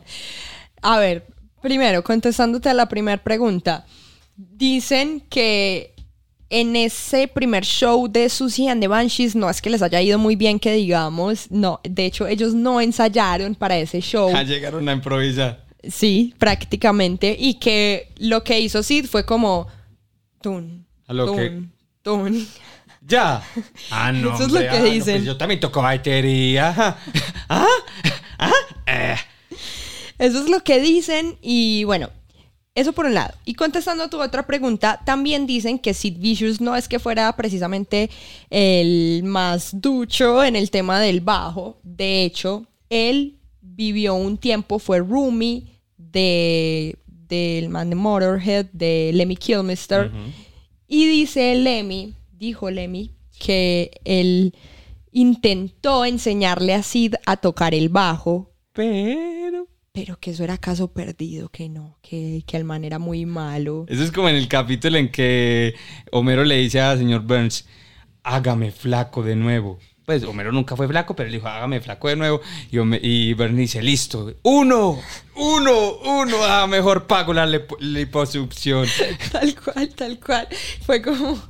A ver, primero, contestándote a la primera pregunta. Dicen que en ese primer show de Susie and the Banshees no es que les haya ido muy bien que digamos, no, de hecho ellos no ensayaron para ese show. Ya llegaron a improvisar. Sí, prácticamente. Y que lo que hizo Sid fue como. Tun, A lo tun, que- tun. Ya. Ah, no. Eso es lo que ah, no, dicen. pues yo también toco batería. ¿Ah? ¿Ah? Eh. Eso es lo que dicen. Y bueno, Eso por un lado. Y contestando a tu otra pregunta, también dicen que Sid Vicious no es que fuera precisamente el más ducho en el tema del bajo. De hecho, él vivió un tiempo, fue roomie de, del man de Motorhead, de Lemmy Kilmister. Y dice Lemmy, dijo Lemmy, que él intentó enseñarle a Sid a tocar el bajo. Pero que eso era caso perdido, que no, que, que el man era muy malo. Eso es como en el capítulo en que Homero le dice al señor Burns, hágame flaco de nuevo. Pues Homero nunca fue flaco, pero él dijo, hágame flaco de nuevo. Y, Home- y Burns dice, listo, uno, uno, uno, ah, mejor pago la lip- liposucción. Tal cual, tal cual. Fue como,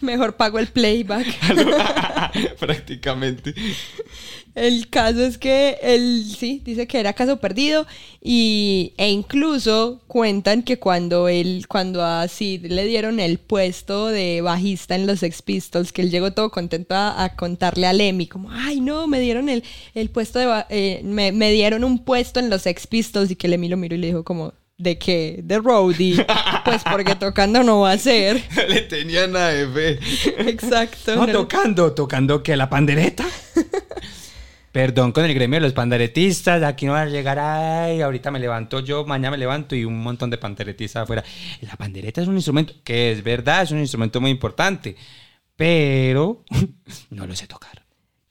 mejor pago el playback. Prácticamente. El caso es que él sí dice que era caso perdido y, e incluso cuentan que cuando él, cuando a Sid le dieron el puesto de bajista en los Sex Pistols, que él llegó todo contento a, a contarle a Lemmy como, ay no, me dieron el, el puesto de, eh, me, me dieron un puesto en los Sex Pistols y que Lemmy lo miró y le dijo como, ¿de qué? De roadie. pues porque tocando no va a ser. Le tenían a fe. Exacto. No, no- tocando, tocando que la pandereta. Perdón con el gremio de los panderetistas, aquí no va a llegar, ay, ahorita me levanto yo, mañana me levanto y un montón de panderetistas afuera. La pandereta es un instrumento, que es verdad, es un instrumento muy importante, pero no lo sé tocar.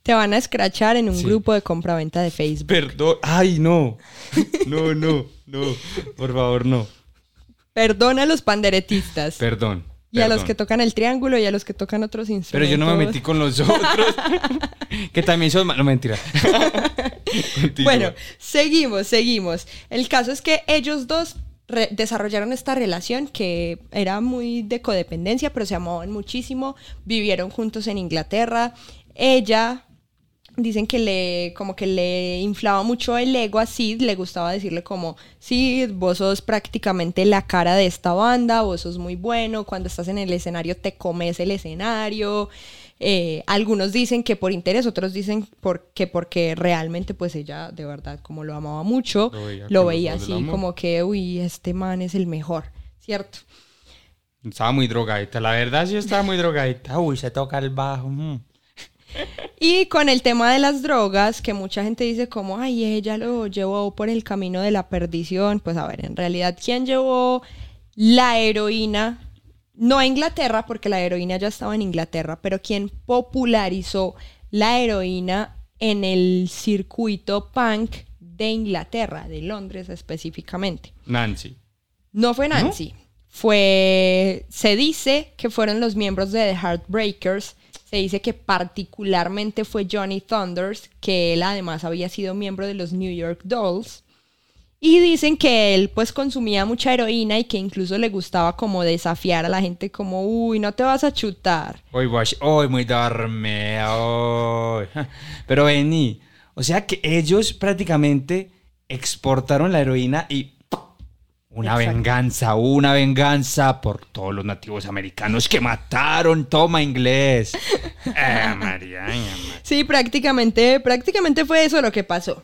Te van a escrachar en un Sí. grupo de compraventa de Facebook. Perdón. Ay, no. No, no, no. Por favor, no. Perdona a los panderetistas. Perdón. y a los perdón. que tocan el triángulo y a los que tocan otros Pero instrumentos. yo no me metí con los otros. que también son malos. No, mentira. Bueno, seguimos, seguimos. El caso es que ellos dos desarrollaron esta relación que era muy de codependencia, pero se amaban muchísimo. Vivieron juntos en Inglaterra. Ella dicen que le como que le inflaba mucho el ego a Sid, le gustaba decirle como, Sid, vos sos prácticamente la cara de esta banda, vos sos muy bueno, cuando estás en el escenario te comes el escenario. Eh, algunos dicen que por interés, otros dicen por- que porque realmente pues ella de verdad como lo amaba mucho, Lo veía lo así como que, uy, este man es el mejor, ¿cierto? Estaba muy drogadita. La verdad, sí estaba muy drogadita. Uy, se toca el bajo. mm. Y con el tema de las drogas, que mucha gente dice como, ay, ella lo llevó por el camino de la perdición. Pues a ver, en realidad, ¿quién llevó la heroína? No a Inglaterra, porque la heroína ya estaba en Inglaterra, pero quien popularizó la heroína en el circuito punk de Inglaterra, de Londres específicamente. Nancy. No fue Nancy. Fue. Se dice que fueron los miembros de The Heartbreakers. Se dice que particularmente fue Johnny Thunders, que él además había sido miembro de los New York Dolls. Y dicen que él pues consumía mucha heroína y que incluso le gustaba como desafiar a la gente como, uy, no te vas a chutar. Guash- hoy muy dorme. Hoy. Pero vení, o sea que ellos prácticamente exportaron la heroína y una Exacto. venganza, una venganza por todos los nativos americanos que mataron. Toma inglés. Eh, María. Sí, prácticamente, prácticamente fue eso lo que pasó.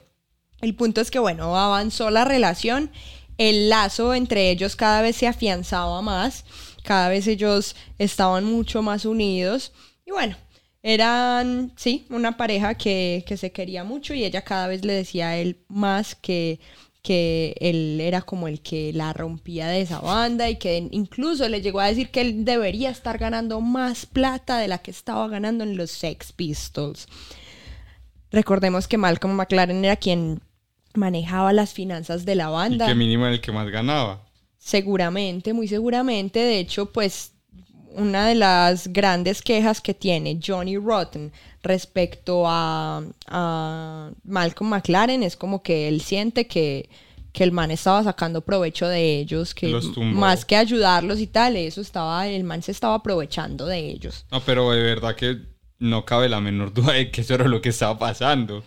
El punto es que, bueno, avanzó la relación, el lazo entre ellos cada vez se afianzaba más, cada vez ellos estaban mucho más unidos y bueno, eran, sí, una pareja que, que se quería mucho y ella cada vez le decía a él más que, que él era como el que la rompía de esa banda y que incluso le llegó a decir que él debería estar ganando más plata de la que estaba ganando en los Sex Pistols. Recordemos que Malcolm McLaren era quien manejaba las finanzas de la Y banda. que mínimo era el que más ganaba. Seguramente, muy seguramente. De hecho, pues una de las grandes quejas que tiene Johnny Rotten respecto a, a Malcolm McLaren es como que él siente que, que el man estaba sacando provecho de ellos, que más que ayudarlos y tal, eso estaba, el man se estaba aprovechando de ellos. No, pero de verdad que no cabe la menor duda de que eso era lo que estaba pasando.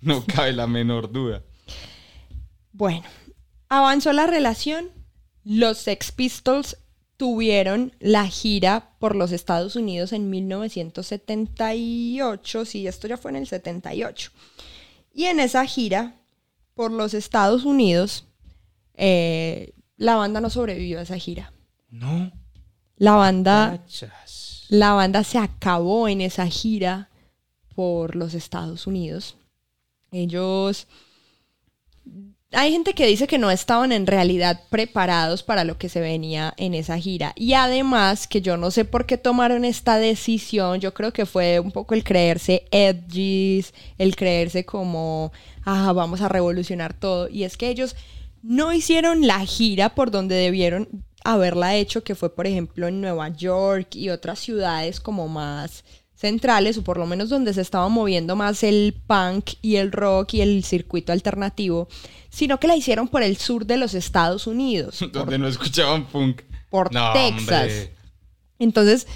No cabe la menor duda. Bueno, avanzó la relación. Los Sex Pistols tuvieron la gira por los Estados Unidos en 1978. Sí, esto ya fue en el 78. Y en esa gira por los Estados Unidos, eh, la banda no sobrevivió a esa gira. No. La banda, la banda se acabó en esa gira por los Estados Unidos. Ellos... Hay gente que dice que no estaban en realidad preparados para lo que se venía en esa gira. Y además que yo no sé por qué tomaron esta decisión. Yo creo que fue un poco el creerse edgys, el creerse como, ah, vamos a revolucionar todo. Y es que ellos no hicieron la gira por donde debieron haberla hecho, que fue por ejemplo en Nueva York y otras ciudades como más centrales, o por lo menos donde se estaba moviendo más el punk y el rock y el circuito alternativo, sino que la hicieron por el sur de los Estados Unidos, por, Donde no escuchaban punk. por No, Texas. hombre. Entonces,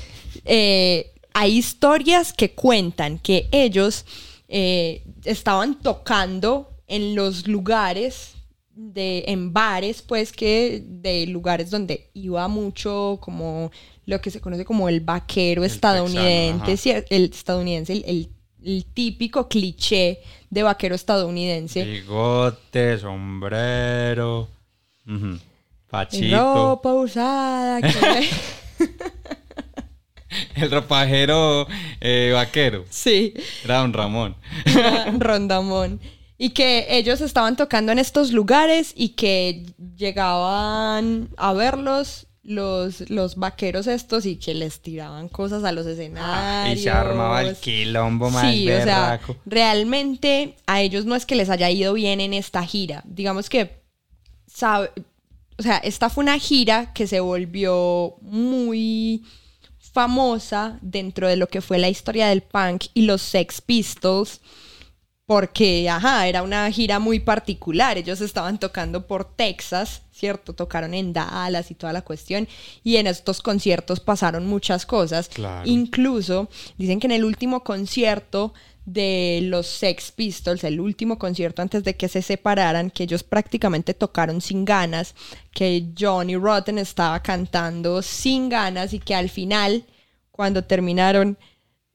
eh, hay historias que cuentan que ellos eh, estaban tocando en los lugares de en bares pues que de lugares donde iba mucho como lo que se conoce como el vaquero estadounidense texano, el estadounidense el, el- el típico cliché de vaquero estadounidense Bigote, sombrero. Pachito. ropa usada que- El rapajero eh, vaquero. sí Era don Ramón. Rondamón. Y que ellos estaban tocando en estos lugares y que llegaban a verlos los, los vaqueros estos y que les tiraban cosas a los Ah, escenarios. y se armaba el quilombo más Sí, o sea, berraco. realmente a ellos no es que les haya ido bien en esta gira. Digamos que, sabe, o sea, esta fue una gira que se volvió muy famosa dentro de lo que fue la historia del punk y los Sex Pistols. Porque, ajá, era una gira muy particular. Ellos estaban tocando por Texas, ¿cierto? Tocaron en Dallas y toda la cuestión. Y en estos conciertos pasaron muchas cosas. Claro. Incluso dicen que en el último concierto de los Sex Pistols, el último concierto antes de que se separaran, que ellos prácticamente tocaron sin ganas, que Johnny Rotten estaba cantando sin ganas y que al final, cuando terminaron,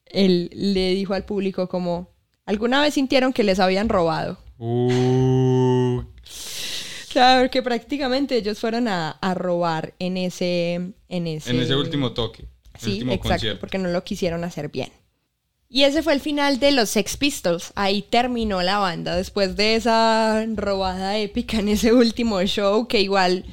él le dijo al público como, ¿alguna vez sintieron que les habían robado? Uh, O sea, porque prácticamente ellos fueron a, a robar en ese, en ese... en ese último toque. el Sí, último exacto, concierto. porque no lo quisieron hacer bien. Y ese fue el final de los Sex Pistols. Ahí terminó la banda después de esa robada épica en ese último show que igual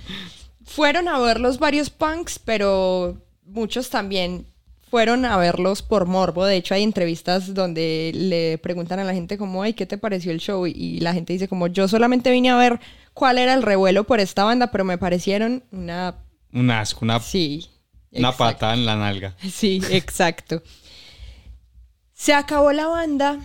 fueron a verlos varios punks, pero muchos también fueron a verlos por morbo. De hecho, hay entrevistas donde le preguntan a la gente como, ay, ¿qué te pareció el show? Y la gente dice como, yo solamente vine a ver cuál era el revuelo por esta banda, pero me parecieron una... Un asco, una, Sí. una exacto. patada en la nalga. Sí, exacto. Se acabó la banda.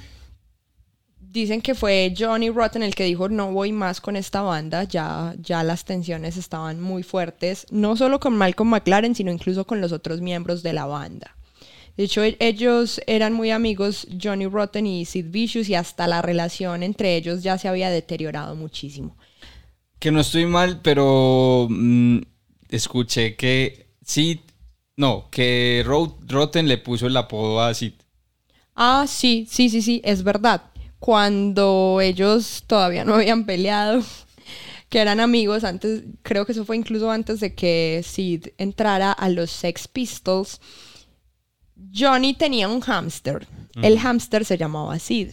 Dicen que fue Johnny Rotten el que dijo no voy más con esta banda, ya, ya las tensiones estaban muy fuertes, no solo con Malcolm McLaren, sino incluso con los otros miembros de la banda. De hecho, e- ellos eran muy amigos, Johnny Rotten y Sid Vicious, y hasta la relación entre ellos ya se había deteriorado muchísimo. Que no estoy mal, pero mm, escuché que Sid, no, que Ro- Rotten le puso el apodo a Sid. Ah, sí, sí, sí, sí, es verdad. Cuando ellos todavía no habían peleado, que eran amigos antes, creo que eso fue incluso antes de que Sid entrara a los Sex Pistols, Johnny tenía un hámster. El hámster se llamaba Sid.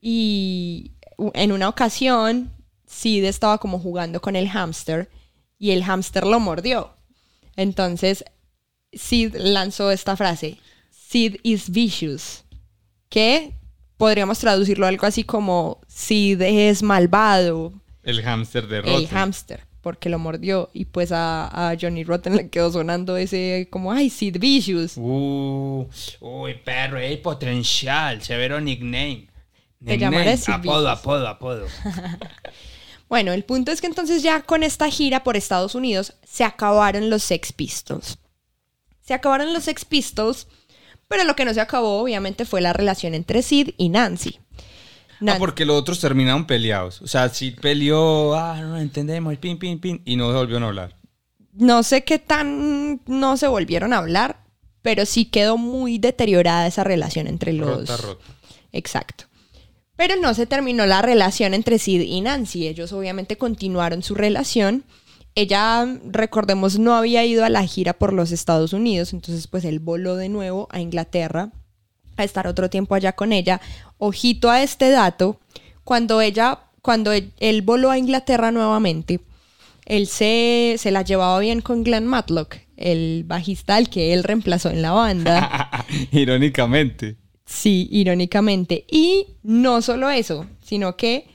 Y en una ocasión, Sid estaba como jugando con el hámster y el hámster lo mordió. Entonces, Sid lanzó esta frase, Sid is vicious, que podríamos traducirlo algo así como Sid es malvado, El hámster de el hámster, porque lo mordió. Y pues a, a Johnny Rotten le quedó sonando ese como, ay, Sid vicious. Uh, uy, perro, potencial. Severo nickname. Te llamaré Sid Apodo, apodo, apodo. Bueno, el punto es que entonces ya con esta gira por Estados Unidos se acabaron los Sex Pistols. Se acabaron los Sex Pistols, pero lo que no se acabó obviamente fue la relación entre Sid y Nancy. Ah, Nan- porque los otros terminaron peleados. O sea, Sid peleó, ah, no lo entendemos, pin, pin, pin, y no se volvieron a hablar. No sé qué tan no se volvieron a hablar, pero sí quedó muy deteriorada esa relación entre los... Rota, rota. Exacto. Pero no se terminó la relación entre Sid y Nancy. Ellos obviamente continuaron su relación ella, recordemos, no había ido a la gira por los Estados Unidos, entonces pues él voló de nuevo a Inglaterra a estar otro tiempo allá con ella. Ojito a este dato, cuando ella, cuando él, él voló a Inglaterra nuevamente, él se, se la llevaba bien con Glenn Matlock, el bajista al que él reemplazó en la banda. Irónicamente. Sí, irónicamente. Y no solo eso, sino que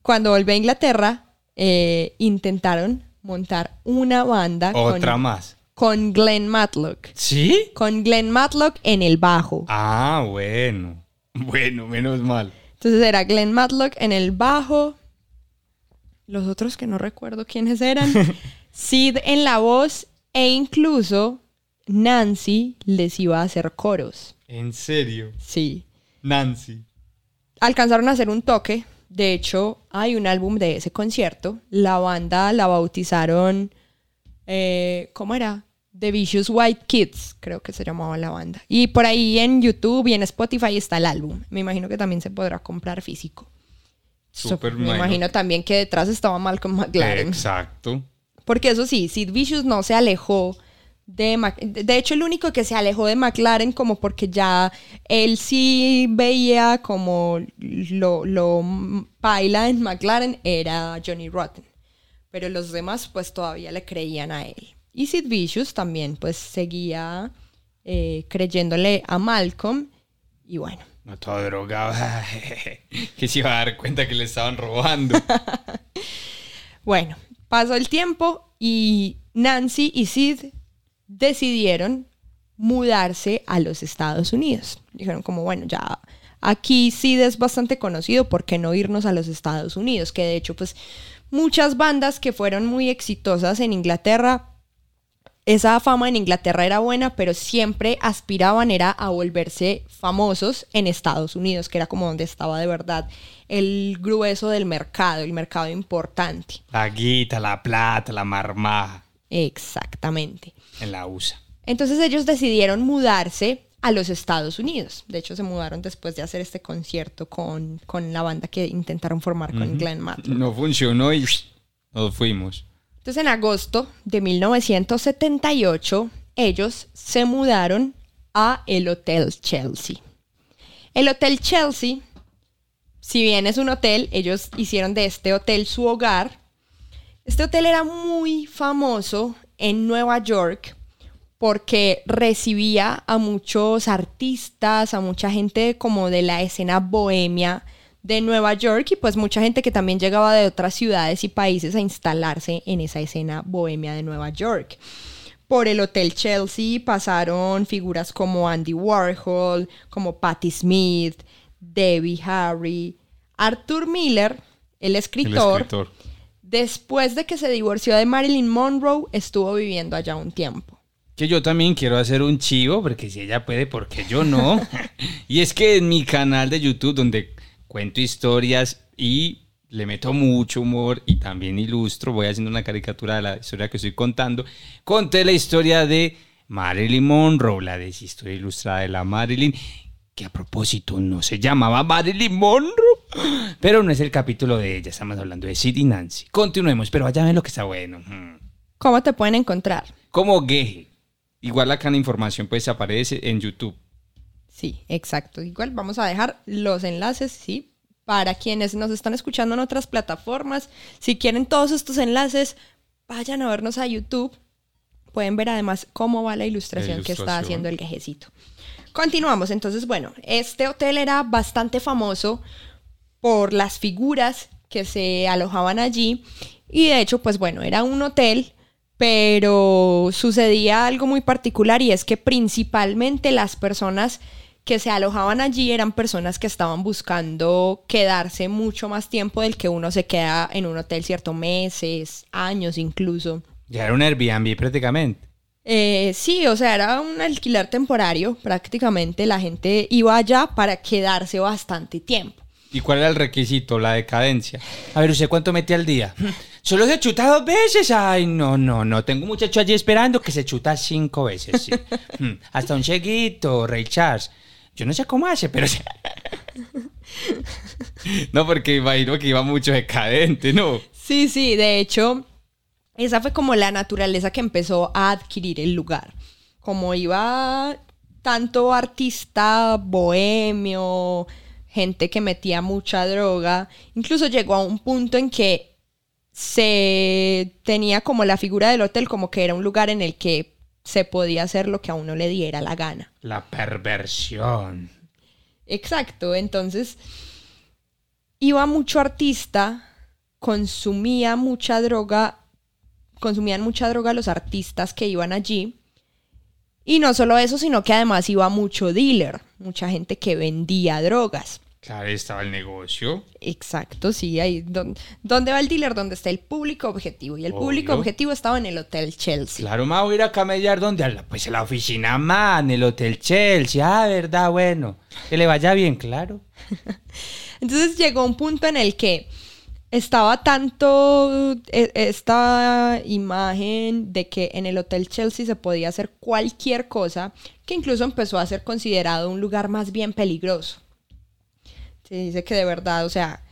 cuando volvió a Inglaterra, eh, intentaron montar una banda Otra con, más. Con Glenn Matlock. ¿Sí? Con Glenn Matlock en el bajo. Ah, bueno. Bueno, menos mal. Entonces era Glenn Matlock en el bajo. Los otros que no recuerdo quiénes eran. Sid en la voz e incluso Nancy les iba a hacer coros. En serio. Sí. Nancy. alcanzaron a hacer un toque. De hecho, hay un álbum de ese concierto. La banda la bautizaron. eh, ¿Cómo era? The Vicious White Kids, creo que se llamaba la banda. Y por ahí en YouTube y en Spotify está el álbum. Me imagino que también se podrá comprar físico. So, Súper me imagino también que detrás estaba Malcolm McLaren. Exacto. Porque eso sí, Sid Vicious no se alejó de Mac- De hecho, el único que se alejó de McLaren como porque ya él sí veía como lo, lo paila en McLaren era Johnny Rotten. Pero los demás pues todavía le creían a él. Y Sid Vicious también pues seguía eh, creyéndole a Malcolm. Y bueno, No todo drogado. que se iba a dar cuenta que le estaban robando. Bueno, pasó el tiempo y Nancy y Sid decidieron mudarse a los Estados Unidos. Dijeron como, bueno, ya aquí Sid es bastante conocido, ¿por qué no irnos a los Estados Unidos? Que de hecho, pues muchas bandas que fueron muy exitosas en Inglaterra, esa fama en Inglaterra era buena, pero siempre aspiraban era a volverse famosos en Estados Unidos, que era como donde estaba de verdad el grueso del mercado, el mercado importante. La guita, la plata, la marmaja. Exactamente. En la USA. Entonces ellos decidieron mudarse a los Estados Unidos. De hecho, se mudaron después de hacer este concierto con, con la banda que intentaron formar con Glenn Matlock. No funcionó y nos fuimos. Entonces, en agosto de 1978, ellos se mudaron a el Hotel Chelsea. El Hotel Chelsea, si bien es un hotel, ellos hicieron de este hotel su hogar. Este hotel era muy famoso en Nueva York porque recibía a muchos artistas, a mucha gente como de la escena bohemia de Nueva York y pues mucha gente que también llegaba de otras ciudades y países a instalarse en esa escena bohemia de Nueva York. Por el Hotel Chelsea pasaron figuras como Andy Warhol, como Patti Smith, Debbie Harry, Arthur Miller, el El escritor, escritor. después de que se divorció de Marilyn Monroe, estuvo viviendo allá un tiempo. Que yo también quiero hacer un chivo, porque si ella puede, porque yo no. y es que en mi canal de YouTube, donde cuento historias y le meto mucho humor y también ilustro, voy haciendo una caricatura de la historia que estoy contando, conté la historia de Marilyn Monroe, la de historia ilustrada de la Marilyn, que a propósito no se llamaba Marilyn Monroe, pero no es el capítulo de ella, estamos hablando de Sid y Nancy. Continuemos, pero vaya a ver lo que está bueno. Mm. ¿Cómo te pueden encontrar? Como Geje. Igual acá la información pues aparece en YouTube. Sí, exacto. Igual vamos a dejar los enlaces, sí, para quienes nos están escuchando en otras plataformas. Si quieren todos estos enlaces, vayan a vernos a YouTube. Pueden ver además cómo va la ilustración, La que está haciendo el quejecito. Continuamos. Entonces, bueno, este hotel era bastante famoso por las figuras que se alojaban allí. Y de hecho, pues bueno, era un hotel, pero sucedía algo muy particular y es que principalmente las personas que se alojaban allí eran personas que estaban buscando quedarse mucho más tiempo del que uno se queda en un hotel, cierto, meses, años incluso. Ya era un Airbnb prácticamente. Eh, sí, o sea, era un alquiler temporario, prácticamente la gente iba allá para quedarse bastante tiempo. ¿Y cuál era el requisito? La decadencia. A ver, ¿usted cuánto mete al día? Solo se chuta dos veces. Ay, no, no, no. Tengo un muchacho allí esperando que se chuta cinco veces. sí. Hasta un cheguito, Ray Charles. Yo no sé cómo hace, pero... No, porque imagino que iba mucho decadente, ¿no? Sí, sí, de hecho, esa fue como la naturaleza que empezó a adquirir el lugar. Como iba tanto artista bohemio, gente que metía mucha droga, incluso llegó a un punto en que se tenía como la figura del hotel como que era un lugar en el que se podía hacer lo que a uno le diera la gana. La perversión. Exacto, entonces iba mucho artista, consumía mucha droga, consumían mucha droga los artistas que iban allí. Y no solo eso, sino que además iba mucho dealer, mucha gente que vendía drogas. Claro, ahí estaba el negocio. Exacto, sí, ahí don- ¿dónde va el dealer? Donde está el público objetivo. Y el público objetivo estaba en el Hotel Chelsea. Claro, ma, voy a ir a camellar donde a la, pues a la oficina ma, en el Hotel Chelsea. Ah, verdad, bueno. Que le vaya bien, claro. Entonces llegó un punto en el que estaba tanto e- esta imagen de que en el Hotel Chelsea se podía hacer cualquier cosa que incluso empezó a ser considerado un lugar más bien peligroso. Se dice que de verdad, o sea,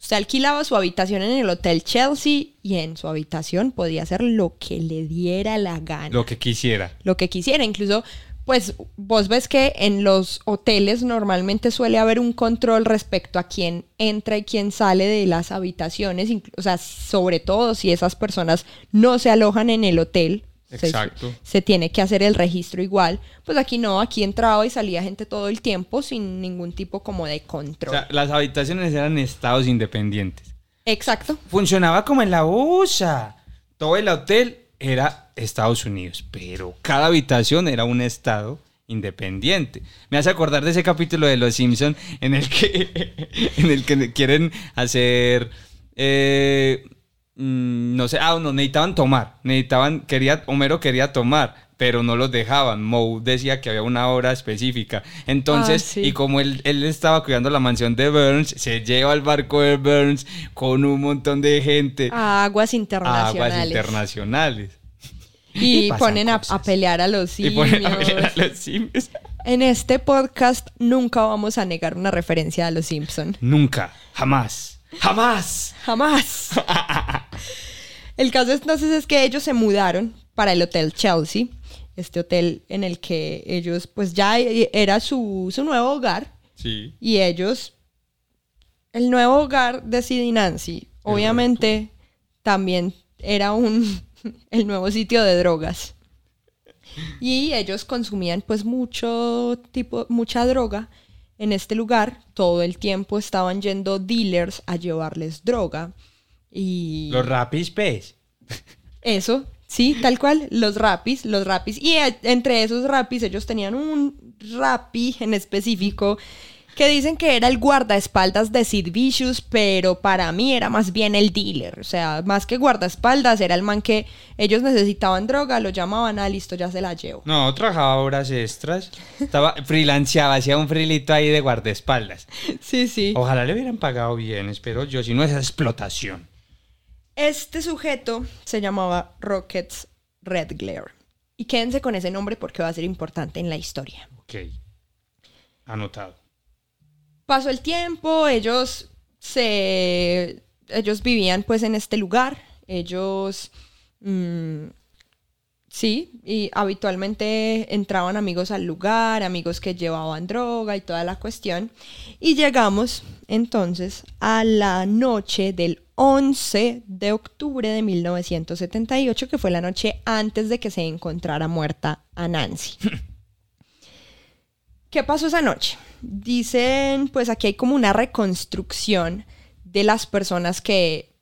usted alquilaba su habitación en el Hotel Chelsea y en su habitación podía hacer lo que le diera la gana Lo que quisiera. lo que quisiera. Incluso, pues vos ves que en los hoteles normalmente suele haber un control respecto a quién entra y quién sale de las habitaciones, o sea, sobre todo si esas personas no se alojan en el hotel. Exacto. Se, tiene que hacer el registro igual. Pues aquí no, aquí entraba y salía gente todo el tiempo sin ningún tipo como de O control. sea, las habitaciones eran estados independientes. Exacto. Funcionaba como en la USA. Todo el hotel era Estados Unidos, pero cada habitación era un estado independiente. Me hace acordar de ese capítulo de Los Simpson en el que en el que quieren hacer eh, mm, no sé, ah, no necesitaban tomar, necesitaban quería Homero quería tomar, pero no los dejaban. Moe decía que había una hora específica. Entonces, Ah, sí. y como él, él estaba cuidando la mansión de Burns, se lleva el barco de Burns con un montón de gente A aguas a internacionales. aguas internacionales. y Y pasan ponen a, cosas. a pelear a los Y simios. ponen a pelear a los simios. En este podcast nunca vamos a negar una referencia a los Simpson. Nunca, jamás, jamás. Jamás. el caso entonces es que ellos se mudaron para el Hotel Chelsea, este hotel en el que ellos pues ya era su, su nuevo hogar Sí. y ellos, el nuevo hogar de Sid y Nancy, obviamente también era un, el nuevo sitio de drogas. Y ellos consumían pues mucho tipo, mucha droga en este lugar. Todo el tiempo estaban yendo dealers a llevarles droga. Y Los rapis, pues. eso, sí, tal cual, los rapis, los rapis. Y entre esos rapis ellos tenían un rapi en específico que dicen que era el guardaespaldas de Sid Vicious, pero para mí era más bien el dealer. O sea, más que guardaespaldas, era el man que ellos necesitaban droga, lo llamaban, ah, listo, ya se la llevo. No, trabajaba horas extras. Estaba freelanceaba, hacía un frilito ahí de guardaespaldas. Sí, sí. Ojalá le hubieran pagado bien, espero yo, si no esa explotación. Este sujeto se llamaba Rockets Red Glare. Y quédense con ese nombre porque va a ser importante en la historia. Ok. Anotado. Pasó el tiempo, ellos se. Ellos vivían pues en este lugar. Ellos. mm, sí, y habitualmente entraban amigos al lugar, amigos que llevaban droga y toda la cuestión. Y llegamos entonces a la noche del 11 de octubre de 1978, que fue la noche antes de que se encontrara muerta a Nancy. ¿Qué pasó esa noche? Dicen, pues aquí hay como una reconstrucción de las personas que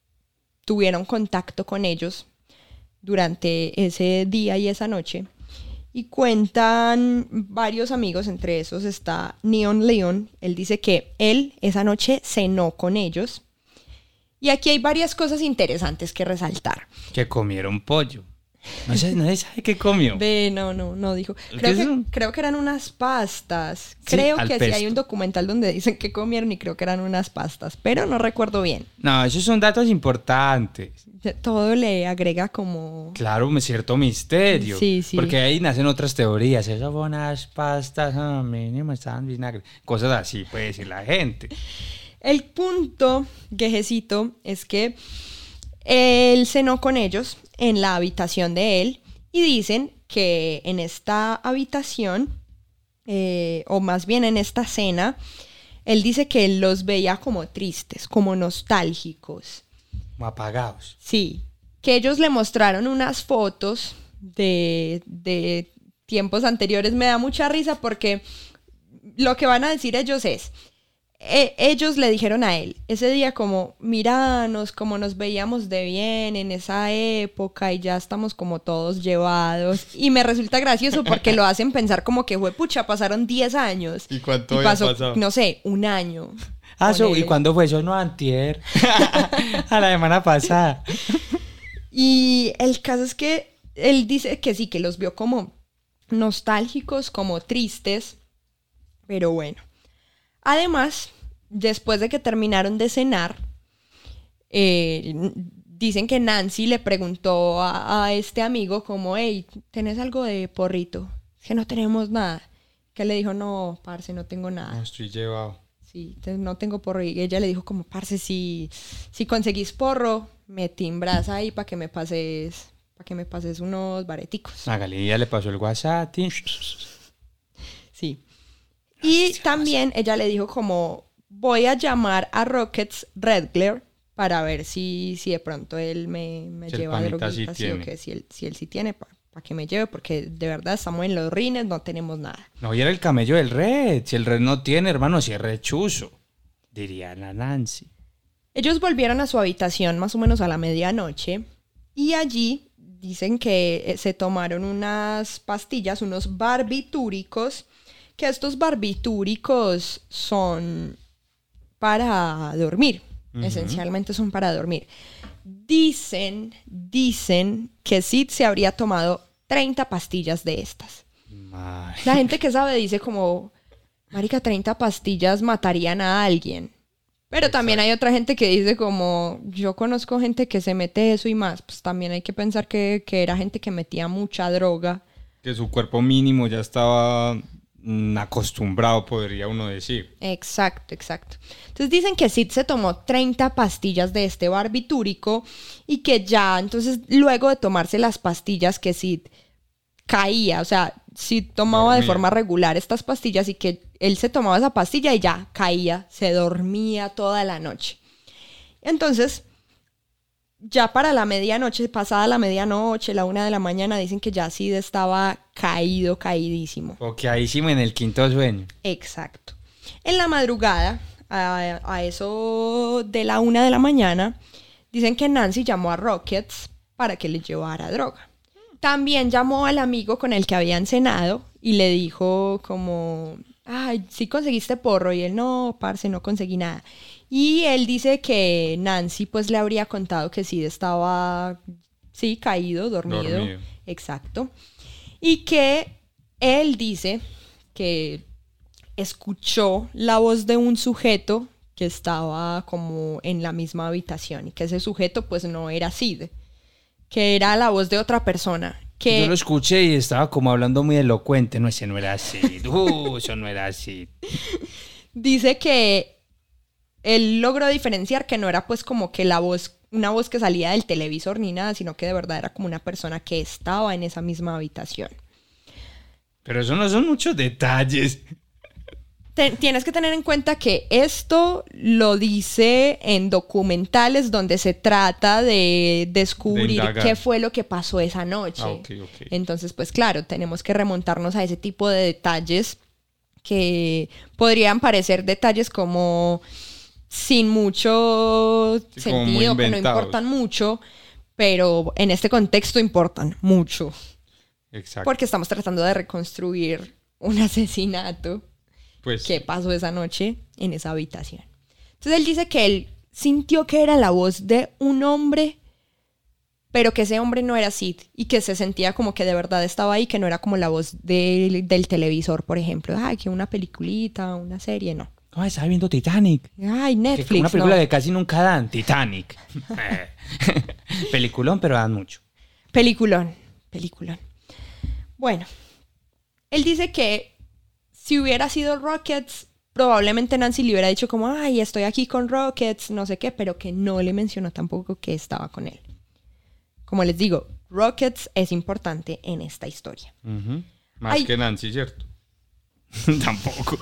tuvieron contacto con ellos durante ese día y esa noche. Y cuentan varios amigos, entre esos está Neon Leon. Él dice que él esa noche cenó con ellos. Y aquí hay varias cosas interesantes que resaltar. Que comieron pollo. No sé, se sabe qué comió. Ve, no, no, no dijo. ¿Qué Creo que, creo que eran unas pastas. Creo al que sí hay pesto. un documental donde dicen que comieron y creo que eran unas pastas, pero no recuerdo bien. No, esos son datos importantes. Todo le agrega como... Claro, un cierto misterio. Sí, sí. Porque ahí nacen otras teorías. Esas fue unas pastas, ah, mínimo estaban vinagre. Cosas así puede decir la gente. El punto, quejecito, es que él cenó con ellos. en la habitación de él y dicen que en esta habitación, eh, o más bien en esta cena, él dice que él los veía como tristes, como nostálgicos. Como apagados. Sí, que ellos le mostraron unas fotos de, de tiempos anteriores. Me da mucha risa porque lo que van a decir ellos es, e- ellos le dijeron a él ese día como, miranos, como nos veíamos de bien en esa época y ya estamos como todos llevados. Y me resulta gracioso porque lo hacen pensar como que, fue pucha, pasaron 10 años. ¿Y cuánto pasó, pasado? no sé, un año. Ah, so- ¿y cuándo fue eso? No, antier. a la semana pasada. Y el caso es que él dice que sí, que los vio como nostálgicos, como tristes, pero bueno. Además, después de que terminaron de cenar, eh, dicen que Nancy le preguntó a, a este amigo como, hey, ¿tenés algo de porrito? Es que no tenemos nada. Que le dijo, no, parce, no tengo nada. No estoy llevado. Sí, no tengo porro. Y ella le dijo como, parce, si, si conseguís porro, me timbras ahí para que me pases, para que me pases unos bareticos. Hágale, ya le pasó el WhatsApp. Sí. Y también ella le dijo como, voy a llamar a Rockets Redglare para ver si, si de pronto él me, me Si lleva panita sí sí, o que si él, si él sí tiene, para que me lleve, porque de verdad estamos en los rines, no tenemos nada. No, y era el camello del red. Si el red no tiene, hermano, si es rechuzo. Diría la Nancy. Ellos volvieron a su habitación más o menos a la medianoche y allí dicen que eh, se tomaron unas pastillas, unos barbitúricos, que estos barbitúricos son para dormir, esencialmente son para dormir. Dicen, dicen que Sid se habría tomado 30 pastillas de estas. La gente que sabe dice como, marica, 30 pastillas matarían a alguien. Pero también hay otra gente que dice como, yo conozco gente que se mete eso y más. Pues también hay que pensar que, que era gente que metía mucha droga. Que su cuerpo mínimo ya estaba acostumbrado, podría uno decir. Exacto, exacto. Entonces dicen que Sid se tomó 30 pastillas de este barbitúrico y que ya, entonces luego de tomarse las pastillas que Sid caía, o sea, Sid tomaba de forma regular estas pastillas y que él se tomaba esa pastilla y ya caía, se dormía toda la noche. Entonces, ya para la medianoche, pasada la medianoche, la una de la mañana, dicen que ya Sid estaba caído, caídísimo. Ahí sí en el quinto sueño. Exacto. En la madrugada, a, a eso de la una de la mañana, dicen que Nancy llamó a Rockets para que le llevara droga. También llamó al amigo con el que habían cenado y le dijo como, ay, sí conseguiste porro. Y él, no, parce, no conseguí nada. Y él dice que Nancy pues le habría contado que sí estaba, sí, caído, dormido. Dormido. Exacto. Y que él dice que escuchó la voz de un sujeto que estaba como en la misma habitación y que ese sujeto pues no era Sid, que era la voz de otra persona. Que Yo lo escuché y estaba como hablando muy elocuente. No, ese no era así. Uh, eso no era así. dice que él logró diferenciar que no era pues como que la voz, una voz que salía del televisor ni nada, sino que de verdad era como una persona que estaba en esa misma habitación. Pero eso no son muchos detalles. Tienes que tener en cuenta que esto lo dice en documentales donde se trata de descubrir qué fue lo que pasó esa noche. Ah. Entonces, pues claro, tenemos que remontarnos a ese tipo de detalles que podrían parecer detalles como sin mucho Sí, sentido, que no importan mucho, pero en este contexto importan mucho, Exacto. porque estamos tratando de reconstruir un asesinato pues que pasó esa noche en esa habitación. Entonces él dice que él sintió que era la voz de un hombre, pero que ese hombre no era Sid y que se sentía como que de verdad estaba ahí, que no era como la voz del, del televisor, por ejemplo. Ay, que una peliculita, una serie, no. No, estaba viendo Titanic. Ay, Que- Netflix. una película no. que casi nunca dan. Titanic. Peliculón, pero dan mucho. Peliculón, peliculón. Bueno, él dice que si hubiera sido Rockets, probablemente Nancy le hubiera dicho como, ay, estoy aquí con Rockets, no sé qué, pero que no le mencionó tampoco que estaba con él. como les digo, Rockets es importante en esta historia. Más Ay. que Nancy, ¿cierto? Tampoco.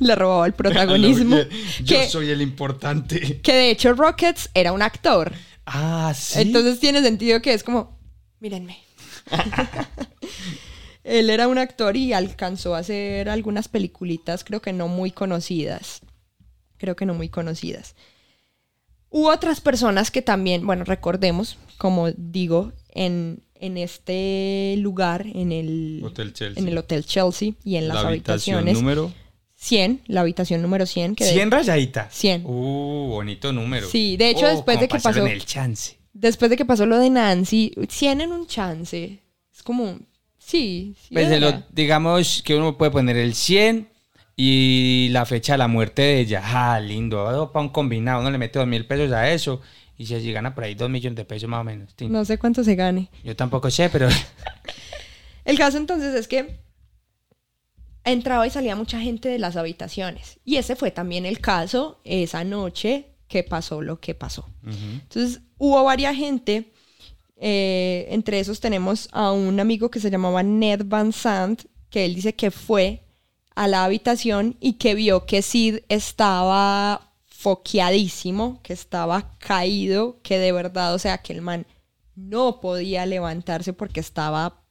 Le robaba el protagonismo. Yo que, soy el importante. que de hecho Rockets era un actor. Ah, sí. Entonces tiene sentido que es como, mírenme. Él era un actor y alcanzó a hacer algunas peliculitas, creo que no muy conocidas. Creo que no muy conocidas. Hubo otras personas que también, bueno, recordemos, como digo, en, en este lugar, en el Hotel Chelsea. en el Hotel Chelsea y en las la habitación habitaciones. número 100, la habitación número 100. Que de- 100 rayaditas. 100. Uh, bonito número. Sí, de hecho, Oh, después de que pasó... en el chance. Después de que pasó lo de Nancy, tienen un chance. Es como, sí, sí. Pues de lo- digamos que uno puede poner el 100 y la fecha de la muerte de ella. Ah, lindo. Para un combinado, uno le mete dos mil pesos a eso y se si gana por ahí dos millones de pesos más o menos. Sí. No sé cuánto se gane. Yo tampoco sé, pero El caso entonces es que entraba y salía mucha gente de las habitaciones. Y ese fue también el caso esa noche que pasó lo que pasó. Entonces hubo varias gente. eh, entre esos tenemos a un amigo que se llamaba Ned Van Sant, que él dice que fue a la habitación y que vio que Sid estaba foqueadísimo, que estaba caído, que de verdad, o sea, que el man no podía levantarse porque estaba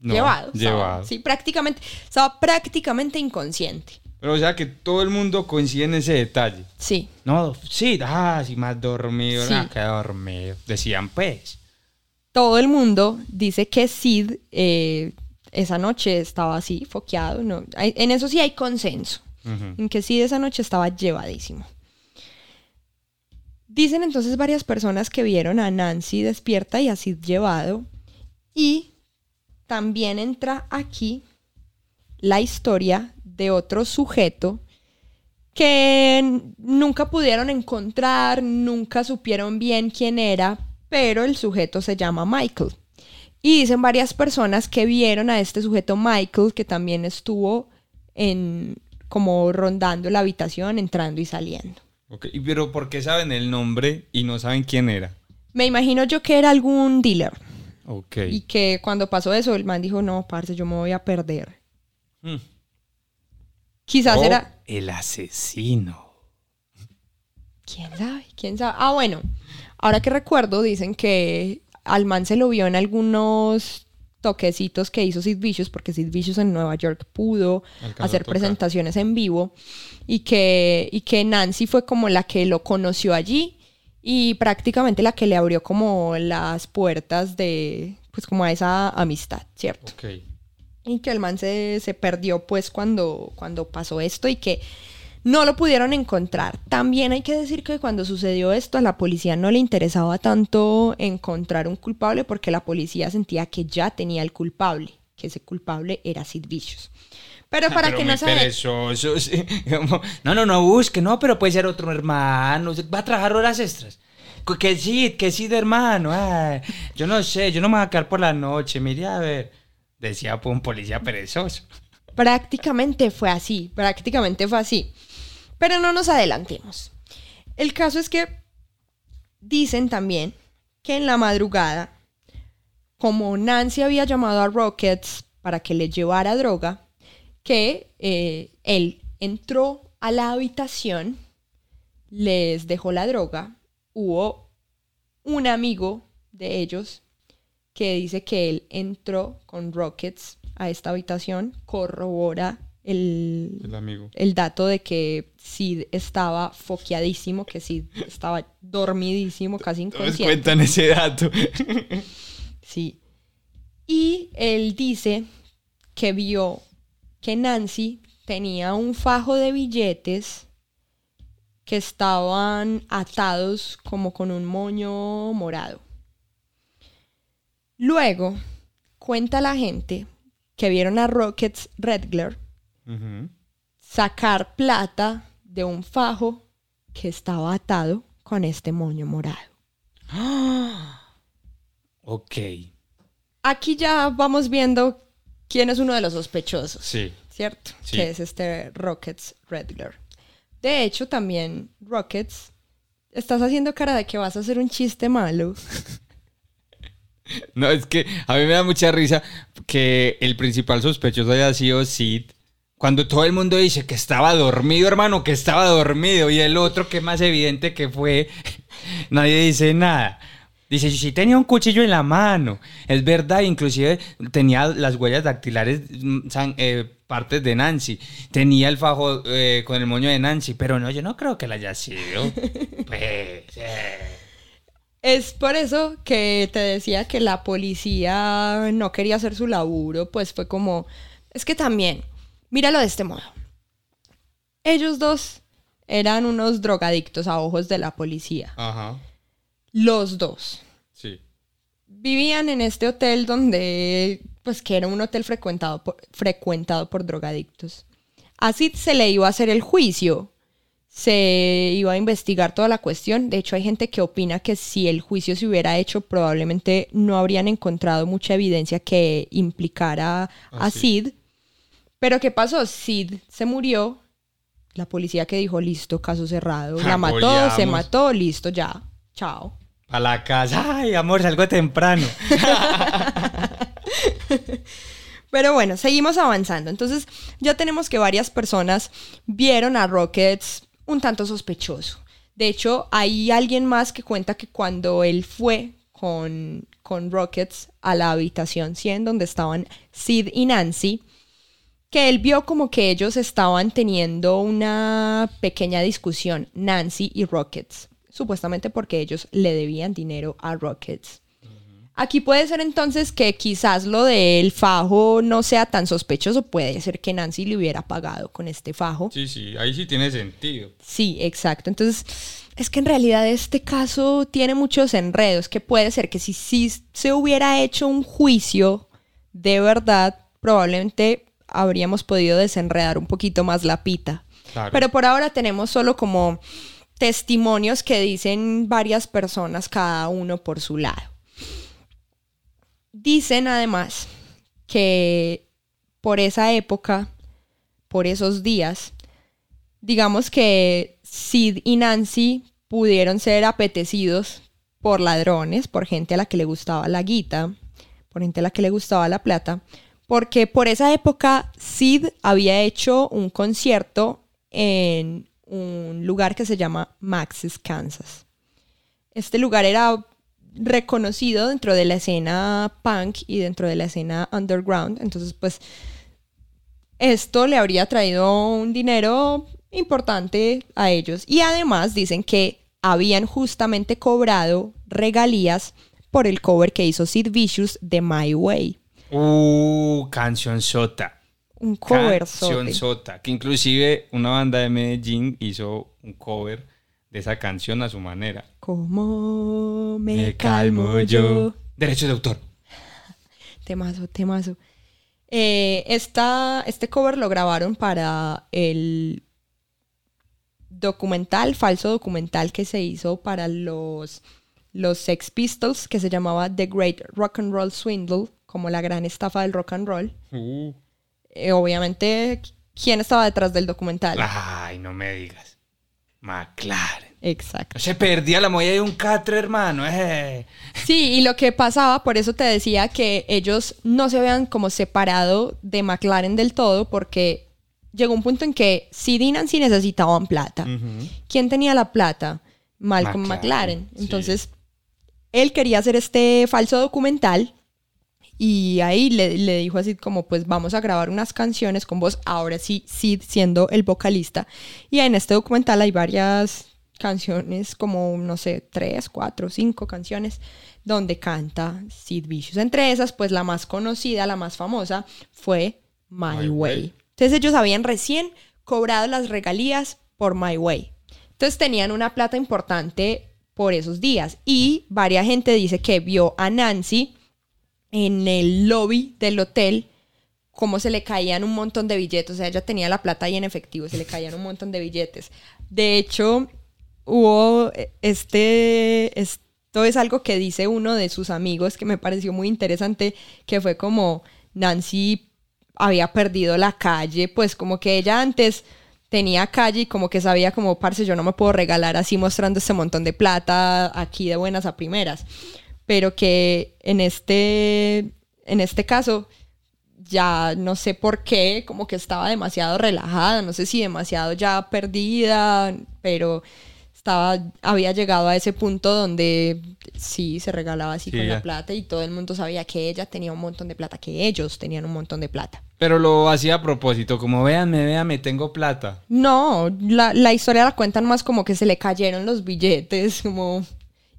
No, llevado. estaba- Llevado. sí, prácticamente, estaba prácticamente inconsciente. Pero o sea que todo el mundo coincide en ese detalle. Sí. no, sí, ah, sí, más dormido, Sí. que dormido. Decían pues. todo el mundo dice que Sid eh, esa noche estaba así, foqueado. No, en eso sí hay consenso. En que Sid esa noche estaba llevadísimo. Dicen entonces varias personas que vieron a Nancy despierta y a Sid llevado. Y también entra aquí la historia de otro sujeto que nunca pudieron encontrar, nunca supieron bien quién era, pero el sujeto se llama Michael. Y dicen varias personas que vieron a este sujeto Michael, que también estuvo en como rondando la habitación, entrando y saliendo. Ok, Pero ¿por qué saben el nombre y no saben quién era? Me imagino yo que era algún dealer Ok. y que cuando pasó eso el man dijo, no, parce, yo me voy a perder. Mm. Quizás Oh. era... El asesino. ¿Quién sabe? ¿Quién sabe? Ah, bueno, ahora que recuerdo, dicen que al man se lo vio en algunos toquecitos que hizo Sid Vicious, porque Sid Vicious en Nueva York pudo Alcanzó hacer presentaciones en vivo, y que, y que Nancy fue como la que lo conoció allí y prácticamente la que le abrió como las puertas de, pues como a esa amistad, ¿cierto? Y que el man se, se perdió pues cuando, cuando pasó esto y que no lo pudieron encontrar. También hay que decir que cuando sucedió esto a la policía no le interesaba tanto encontrar un culpable porque la policía sentía que ya tenía el culpable, que ese culpable era Sid Vicious. Pero para Pero que no se... perezoso, sí. No, no, no busque, no, pero puede ser otro hermano. Va a trabajar horas extras. Que sí, que sí de hermano. ay, yo no sé, yo no me voy a quedar por la noche. Mire, a ver. Decía pues, un policía perezoso. Prácticamente fue así, prácticamente fue así. Pero no nos adelantemos. El caso es que dicen también que en la madrugada, como Nancy había llamado a Rockets para que le llevara droga, que eh, él entró a la habitación, les dejó la droga, hubo un amigo de ellos que dice que él entró con Rockets a esta habitación, corrobora el, El amigo. el dato de que Sid estaba foqueadísimo, que Sid estaba dormidísimo, casi Todos inconsciente. cuentan ese dato. Sí. Y él dice que vio que Nancy tenía un fajo de billetes que estaban atados como con un moño morado. Luego, cuenta la gente que vieron a Rockets Redgler Sacar plata de un fajo que estaba atado con este moño morado. Ok. Aquí ya vamos viendo quién es uno de los sospechosos, Sí. ¿cierto? Sí. Que es este Rockets Redgler. De hecho, también Rockets, estás haciendo cara de que vas a hacer un chiste malo. No, es que a mí me da mucha risa que el principal sospechoso haya sido Sid. Cuando todo el mundo dice que estaba dormido, hermano, que estaba dormido, y el otro que más evidente que fue, nadie dice nada. Dice, sí tenía un cuchillo en la mano. Es verdad, inclusive tenía las huellas dactilares, mm, eh, partes de Nancy. Tenía el fajo eh, con el moño de Nancy, pero no, yo no creo que la haya sido. Pues, eh. Es por eso que te decía que la policía no quería hacer su laburo, pues fue como, es que también, míralo de este modo. Ellos dos eran unos drogadictos a ojos de la policía. Ajá, Los dos. sí. Vivían en este hotel donde, pues que era un hotel frecuentado por, frecuentado por drogadictos. A Sid se le iba a hacer el juicio, se iba a investigar toda la cuestión. De hecho, hay gente que opina que si el juicio se hubiera hecho, probablemente no habrían encontrado mucha evidencia que implicara a Ah, sí. Pero ¿qué pasó? Sid se murió. La policía que dijo, listo, caso cerrado. La mató, se mató, listo, ya. Chao. A la casa. Ay, amor, salgo temprano. Pero bueno, seguimos avanzando. Entonces, ya tenemos que varias personas vieron a Rockets un tanto sospechoso. De hecho, hay alguien más que cuenta que cuando él fue con, con Rockets a la habitación 100 donde estaban Sid y Nancy, que él vio como que ellos estaban teniendo una pequeña discusión, Nancy y Rockets, supuestamente porque ellos le debían dinero a Rockets. Aquí puede ser entonces que quizás lo del fajo no sea tan sospechoso, puede ser que Nancy le hubiera pagado con este fajo. Sí, sí, ahí sí tiene sentido. Sí, exacto. Entonces, es que en realidad este caso tiene muchos enredos, que puede ser que si sí se hubiera hecho un juicio de verdad, probablemente habríamos podido desenredar un poquito más la pita. Claro. Pero por ahora tenemos solo como testimonios que dicen varias personas, cada uno por su lado. Dicen además que por esa época, por esos días, digamos que Sid y Nancy pudieron ser apetecidos por ladrones, por gente a la que le gustaba la guita, por gente a la que le gustaba la plata, porque por esa época Sid había hecho un concierto en un lugar que se llama Max's, Kansas. Este lugar era reconocido dentro de la escena punk y dentro de la escena underground, entonces pues esto le habría traído un dinero importante a ellos. Y además dicen que habían justamente cobrado regalías por el cover que hizo Sid Vicious de My Way. Uh, canción sota. Un cover Canción sota. Que inclusive una banda de Medellín hizo un cover de esa canción a su manera. ¿Cómo me, Me calmo calmo yo? yo. Derecho de autor. Temazo, temazo. Eh, esta- este cover lo grabaron para el documental, falso documental que se hizo para los, los Sex Pistols, que se llamaba The Great Rock and Roll Swindle, como la gran estafa del rock and roll. Uh, Eh, obviamente, ¿quién estaba detrás del documental? Ay, no me digas. McLaren. Exacto. Se perdía la molla de un catre, hermano. Eh. Sí, y lo que pasaba, por eso te decía que ellos no se habían como separado de McLaren del todo, porque llegó un punto en que Sid y Nancy necesitaban plata. ¿Quién tenía la plata? Malcolm McLaren, McLaren. sí. Entonces, él quería hacer este falso documental y ahí le, le dijo así como, pues vamos a grabar unas canciones con vos, ahora sí, Sid siendo el vocalista. Y en este documental hay varias canciones, como, no sé, tres, cuatro, cinco canciones, donde canta Sid Vicious. Entre esas, pues la más conocida, la más famosa, fue My, My Way. Way. Entonces ellos habían recién cobrado las regalías por My Way. Entonces tenían una plata importante por esos días. Y varias gente dice que vio a Nancy en el lobby del hotel cómo se le caían un montón de billetes. O sea, ella tenía la plata ahí en efectivo, se le caían un montón de billetes. De hecho, hubo eh, este... Esto es algo que dice uno de sus amigos que me pareció muy interesante, que fue como Nancy había perdido la calle, pues como que ella antes tenía calle y como que sabía como, parce, yo no me puedo regalar así mostrando este montón de plata aquí de buenas a primeras. Pero que en este, en este caso ya no sé por qué, como que estaba demasiado relajada, no sé si demasiado ya perdida, pero estaba, había llegado a ese punto donde sí se regalaba así Sí, con ya. la plata y todo el mundo sabía que ella tenía un montón de plata, que ellos tenían un montón de plata. Pero lo hacía a propósito, como véanme, véanme, tengo plata. No, la, la historia la cuentan más como que se le cayeron los billetes, como...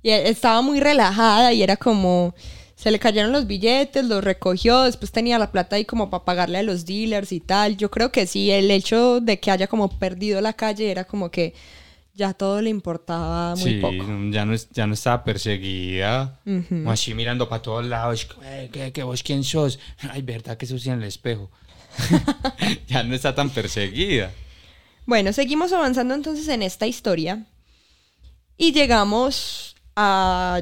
Y e- estaba muy relajada y era como... Se le cayeron los billetes, los recogió, después tenía la plata ahí como para pagarle a los dealers y tal. Yo creo que sí, el hecho de que haya como perdido la calle era como que ya todo le importaba muy sí, poco. Ya, no, ya no estaba perseguida. Como así mirando para todos lados. "Eh, ¿Qué, qué, vos quién sos? Ay, verdad que sucia en el espejo. Ya no está tan perseguida. Bueno, seguimos avanzando entonces en esta historia y llegamos a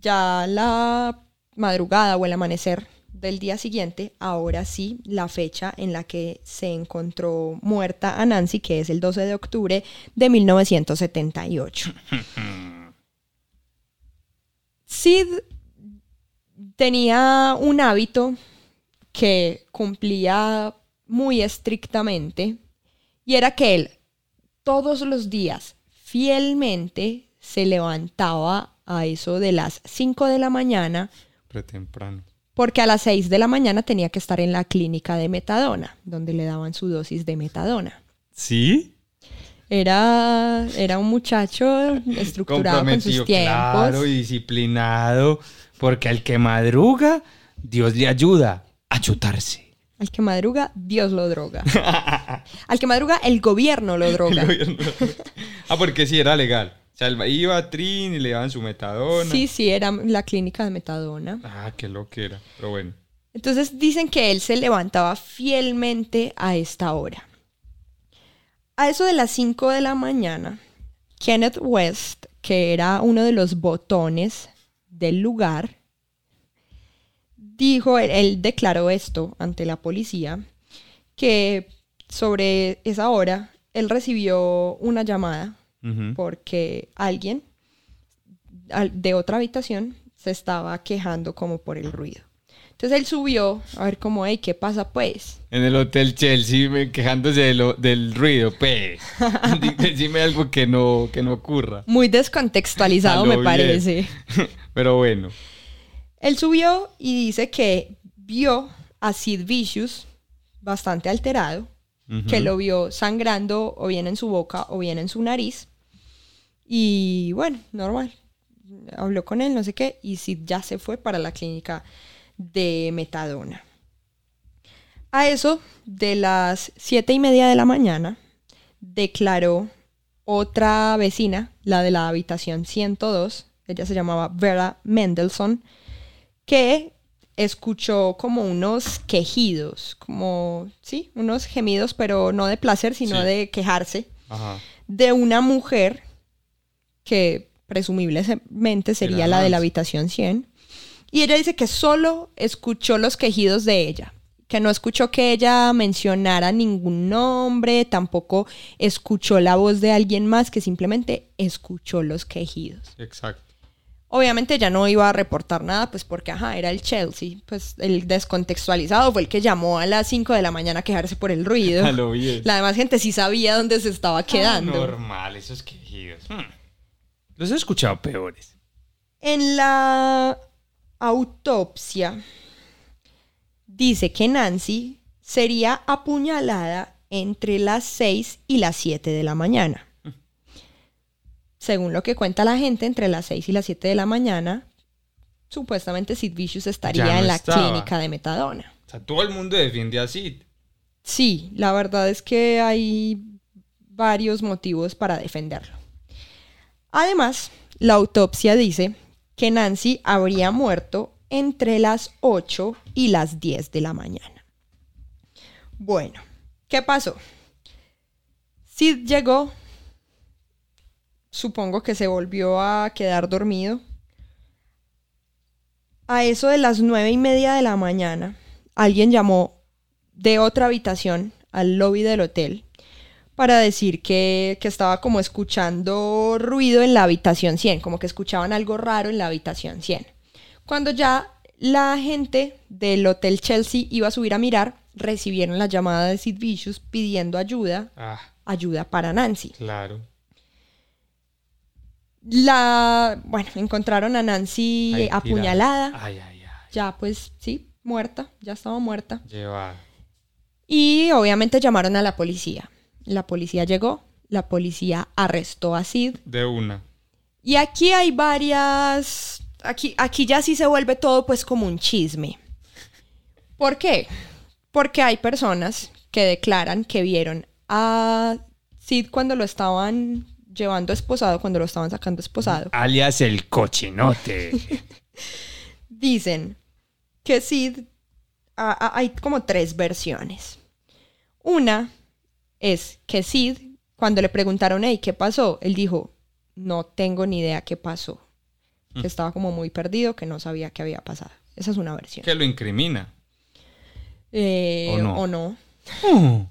ya la madrugada o el amanecer del día siguiente, ahora sí, la fecha en la que se encontró muerta a Nancy, que es el 12 de octubre de 1978. Sid tenía un hábito que cumplía muy estrictamente y era que él todos los días fielmente se levantaba a eso de las 5 de la mañana Pretemprano. porque a las 6 de la mañana tenía que estar en la clínica de metadona, donde le daban su dosis de metadona. ¿Sí? Era, era un muchacho estructurado con sus tiempos. claro, y disciplinado. Porque al que madruga, Dios le ayuda a chutarse. Al que madruga, Dios lo droga. Al que madruga, el gobierno lo droga. ah, porque sí, era legal. O sea, iba a Trin y le daban su metadona. Sí, sí, era la clínica de metadona. Ah, qué lo que era. Pero bueno. Entonces dicen que él se levantaba fielmente a esta hora. A eso de las 5 de la mañana, Kenneth West, que era uno de los botones del lugar, dijo, él declaró esto ante la policía, que sobre esa hora él recibió una llamada Porque alguien al- de otra habitación se estaba quejando como por el ruido. Entonces él subió a ver como, hey, ¿qué pasa pues? En el Hotel Chelsea, quejándose de lo- del ruido, pues. Decime algo que no, que no ocurra. Muy descontextualizado me bien. parece. Pero bueno. Él subió y dice que vio a Sid Vicious bastante alterado, que lo vio sangrando o bien en su boca o bien en su nariz. Y bueno, normal. Habló con él, no sé qué, y Sid ya se fue para la clínica de metadona. A eso de las siete y media de la mañana, declaró otra vecina, la de la habitación 102, ella se llamaba Vera Mendelssohn, que escuchó como unos quejidos, como, sí, unos gemidos, pero no de placer, sino Sí. de quejarse, Ajá. de una mujer que presumiblemente sería la de la habitación 100. Y ella dice que solo escuchó los quejidos de ella, que no escuchó que ella mencionara ningún nombre, tampoco escuchó la voz de alguien más, que simplemente escuchó los quejidos. Exacto. Obviamente ya no iba a reportar nada, pues porque, ajá, era el Chelsea. Pues el descontextualizado fue el que llamó a las 5 de la mañana a quejarse por el ruido. Lo. La demás gente sí sabía dónde se estaba quedando. Normal, esos quejidos. Hmm. Los he escuchado peores. En la autopsia dice que Nancy sería apuñalada entre las 6 y las 7 de la mañana. Según lo que cuenta la gente, entre las 6 y las 7 de la mañana, supuestamente Sid Vicious estaría no en la estaba. clínica de metadona. O sea, todo el mundo defiende a Sid. Sí, la verdad es que hay varios motivos para defenderlo. Además, la autopsia dice que Nancy habría muerto entre las 8 y las 10 de la mañana. Bueno, ¿qué pasó? Sid llegó, supongo que se volvió a quedar dormido. A eso de las nueve y media de la mañana, alguien llamó de otra habitación al lobby del hotel para decir que, que estaba como escuchando ruido en la habitación 100, como que escuchaban algo raro en la habitación 100. Cuando ya la gente del Hotel Chelsea iba a subir a mirar, recibieron la llamada de Sid Vicious pidiendo ayuda, Ah, ayuda para Nancy. claro. La, bueno, encontraron a Nancy apuñalada. Ay, ay, ya pues sí, muerta, ya estaba muerta. Llevada. Y obviamente llamaron a la policía. La policía llegó, la policía arrestó a Sid. De una. Y aquí hay varias... Aquí, aquí ya sí se vuelve todo pues como un chisme. ¿Por qué? Porque hay personas que declaran que vieron a Sid cuando lo estaban llevando esposado, cuando lo estaban sacando esposado. Alias el cochinote. Dicen que Sid... a- a- hay como tres versiones. Una es que Sid, cuando le preguntaron, hey, ¿qué pasó? Él dijo, no tengo ni idea qué pasó. Que estaba como muy perdido, que no sabía qué había pasado. Esa es una versión. Que lo incrimina. Eh, ¿O no? o no. Mm,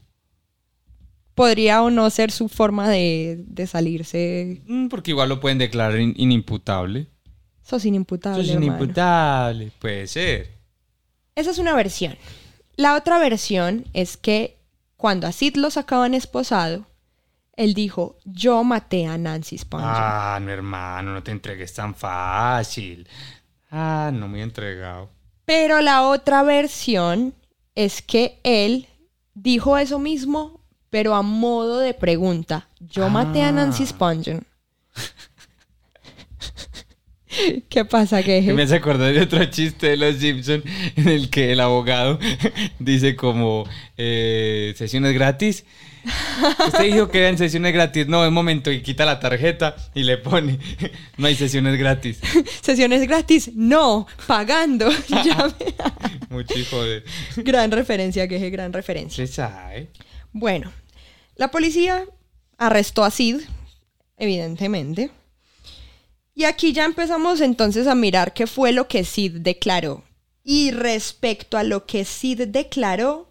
Podría o no ser su forma de, de salirse. Mm, Porque igual lo pueden declarar in- inimputable. Eso es inimputable. Hermano. inimputable. Puede ser. Esa es una versión. La otra versión es que cuando a Sid lo sacaban esposado, él dijo, yo maté a Nancy Spungen. Ah, no, hermano, no te entregues tan fácil. Ah, no me he entregado. Pero la otra versión es que él dijo eso mismo, pero a modo de pregunta. Yo maté a Nancy Ah. ¿Qué pasa, Que me hace acordar de otro chiste de los Simpson en el que el abogado dice como eh, sesiones gratis. Usted dijo que eran sesiones gratis. No, un momento, y quita la tarjeta y le pone no hay sesiones gratis. ¿Sesiones gratis? No, pagando. Mucho hijo de. gran referencia, que es gran referencia. Se sabe. Bueno, la policía arrestó a Sid, evidentemente. Y aquí ya empezamos entonces a mirar qué fue lo que Sid declaró. Y respecto a lo que Sid declaró,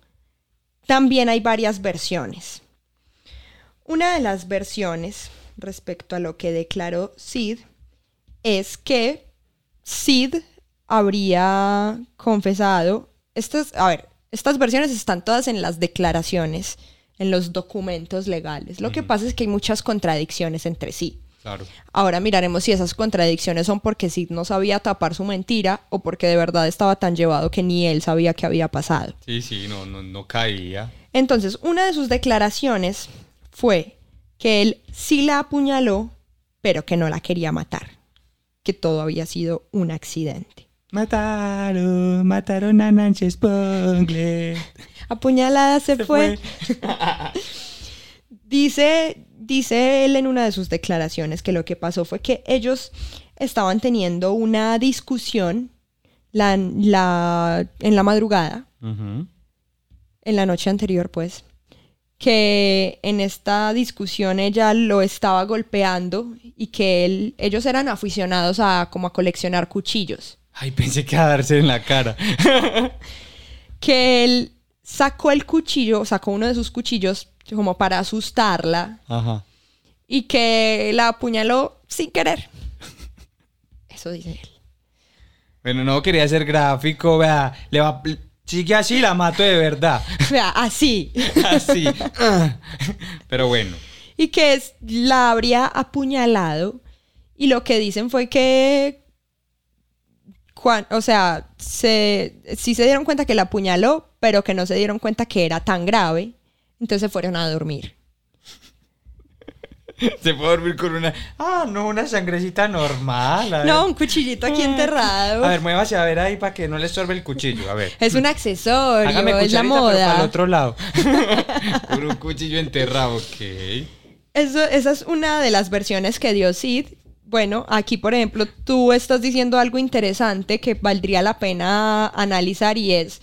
también hay varias versiones. Una de las versiones respecto a lo que declaró Sid es que Sid habría confesado. Estas, a ver, estas versiones están todas en las declaraciones, en los documentos legales. Lo que pasa es que hay muchas contradicciones entre sí. Claro. Ahora miraremos si esas contradicciones son porque Sid no sabía tapar su mentira o porque de verdad estaba tan llevado que ni él sabía qué había pasado. Sí, sí, no, no, no caía. Entonces, una de sus declaraciones fue que él sí la apuñaló, pero que no la quería matar, que todo había sido un accidente. Mataron, mataron a Nancy Spungler. Apuñalada se, Se fue. dice, dice él en una de sus declaraciones que lo que pasó fue que ellos estaban teniendo una discusión la, la- en la madrugada, en la noche anterior, pues, que en esta discusión ella lo estaba golpeando y que él, ellos eran aficionados a como a coleccionar cuchillos. Ay, pensé que a darse en la cara. Que él sacó el cuchillo, sacó uno de sus cuchillos como para asustarla Ajá. y que la apuñaló sin querer. Eso dice él. Bueno, no quería ser gráfico, vea. Le va. Sigue así, la mato de verdad. Vea, así. Así. Pero bueno. y que es- la habría apuñalado. Y lo que dicen fue que. o sea, se, sí se dieron cuenta que la apuñaló, pero que no se dieron cuenta que era tan grave. Entonces se fueron a dormir. Se puede dormir con una. Ah, no, una sangrecita normal. No, un cuchillito aquí enterrado. A ver, muévase a ver ahí para que no le estorbe el cuchillo. A ver. es un accesorio, Hágame es la cucharita, pero para el moda. otro lado. Con un cuchillo enterrado, ok. Eso, esa es una de las versiones que dio Sid. Bueno, aquí, por ejemplo, tú estás diciendo algo interesante que valdría la pena analizar y es,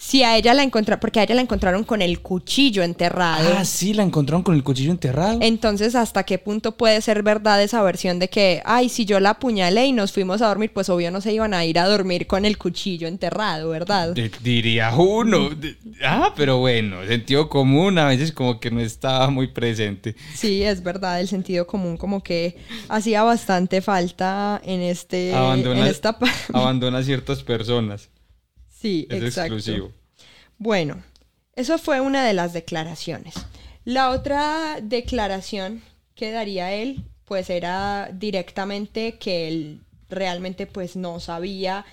Si a ella la encontraron, porque a ella la encontraron con el cuchillo enterrado. Ah, sí, la encontraron con el cuchillo enterrado. Entonces, ¿hasta qué punto puede ser verdad esa versión de que, ay, si yo la apuñalé y nos fuimos a dormir, pues obvio no se iban a ir a dormir con el cuchillo enterrado, ¿verdad? De- diría uno. Ah, pero bueno, sentido común a veces como que no estaba muy presente. Sí, es verdad, el sentido común como que hacía bastante falta en este Abandona, en esta pa- abandona a ciertas personas. Sí, Es exacto. exclusivo. Bueno, eso fue una de las declaraciones. La otra declaración que daría él, pues era directamente que él realmente pues no sabía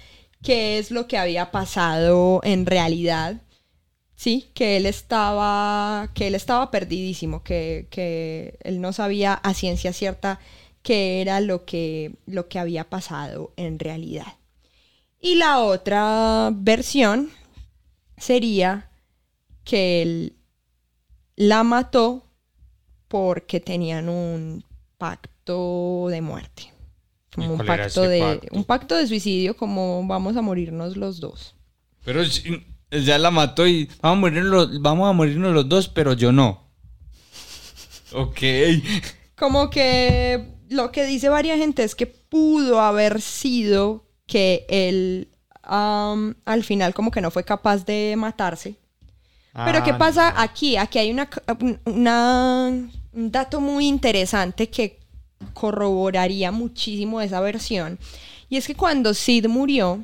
qué es lo que había pasado en realidad. Sí, que él estaba, que él estaba perdidísimo, que, que él no sabía a ciencia cierta qué era lo que, lo que había pasado en realidad. Y la otra versión sería que él la mató porque tenían un pacto de muerte. Como ¿Y un pacto de pacto? un pacto de suicidio como vamos a morirnos los dos. Pero ya la mató y vamos a, morirnos los, vamos a morirnos los dos, pero yo no. Ok. Como que lo que dice varias gente es que pudo haber sido que él am, al final como que no fue capaz de matarse. Pero ¿qué Ah, pasa no. aquí? Aquí hay una, una- un dato muy interesante que corroboraría muchísimo esa versión. Y es que cuando Sid murió,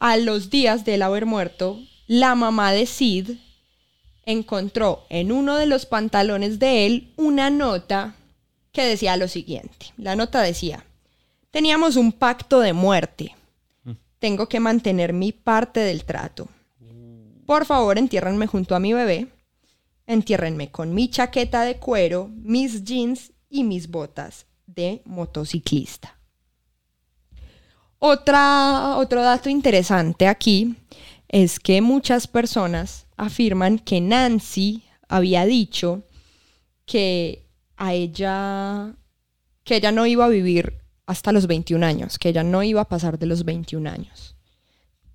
a los días de él haber muerto, la mamá de Sid encontró en uno de los pantalones de él una nota que decía lo siguiente. La nota decía, teníamos un pacto de muerte. Tengo que mantener mi parte del trato. Por favor, entiérrenme junto a mi bebé. Entiérrenme con mi chaqueta de cuero, mis jeans y mis botas de motociclista. Otra, otro dato interesante aquí es que muchas personas afirman que Nancy había dicho que a ella, que ella no iba a vivir hasta los 21 años, que ella no iba a pasar de los 21 años.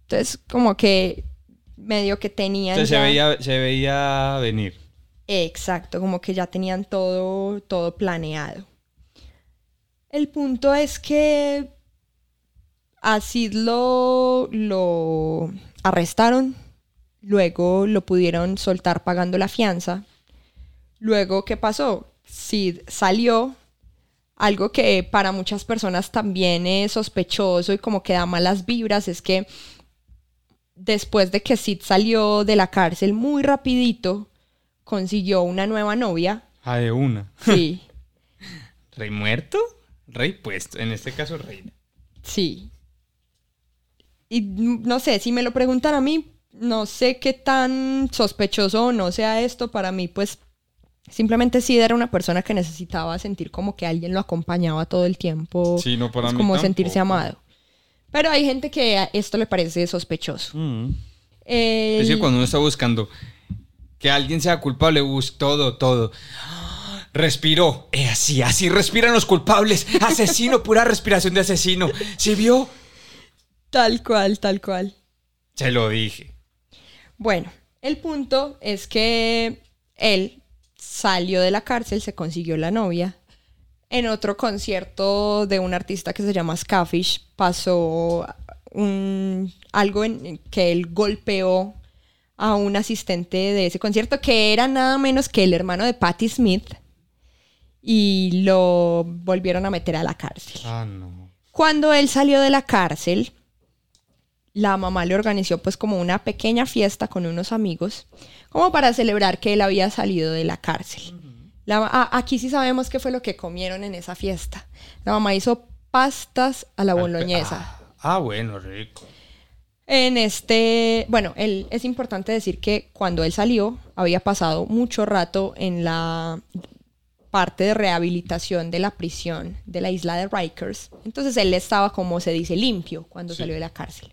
Entonces, como que medio que tenían... Entonces se ya- veía, se veía venir. Exacto, como que ya tenían todo, todo planeado. El punto es que a Sid lo, lo arrestaron, luego lo pudieron soltar pagando la fianza. Luego, ¿qué pasó? Sid salió, algo que para muchas personas también es sospechoso y como que da malas vibras, es que después de que Sid salió de la cárcel muy rapidito, consiguió una nueva novia. Ah, de una. Sí, ¿Rey muerto? Rey puesto. En este caso, reina. sí. Y no sé, si me lo preguntan a mí, no sé qué tan sospechoso o no sea esto. Para mí, pues, simplemente Sid era una persona que necesitaba sentir como que alguien lo acompañaba todo el tiempo. Sí, no, para pues, mí como sentirse amado. Pero hay gente que a esto le parece sospechoso. Mm. El- Es que cuando uno está buscando que alguien sea culpable, busca todo, todo. Respiró. Eh, así, así respiran los culpables. Asesino, pura respiración de asesino. ¿Sí vio? Tal cual, tal cual. Se lo dije. Bueno, el punto es que él salió de la cárcel, se consiguió la novia. En otro concierto de un artista que se llama Scafish pasó un, algo en que él golpeó a un asistente de ese concierto que era nada menos que el hermano de Patti Smith y lo volvieron a meter a la cárcel. Ah, no. Cuando él salió de la cárcel, la mamá le organizó pues como una pequeña fiesta con unos amigos, como para celebrar que él había salido de la cárcel. La aquí sí sabemos qué fue lo que comieron en esa fiesta. La mamá hizo pastas a la boloñesa. Ah, ah, bueno, rico. En este, bueno, él, es importante decir que cuando él salió había pasado mucho rato en la parte de rehabilitación de la prisión de la isla de Rikers. Entonces él estaba, como se dice, limpio cuando Sí. salió de la cárcel.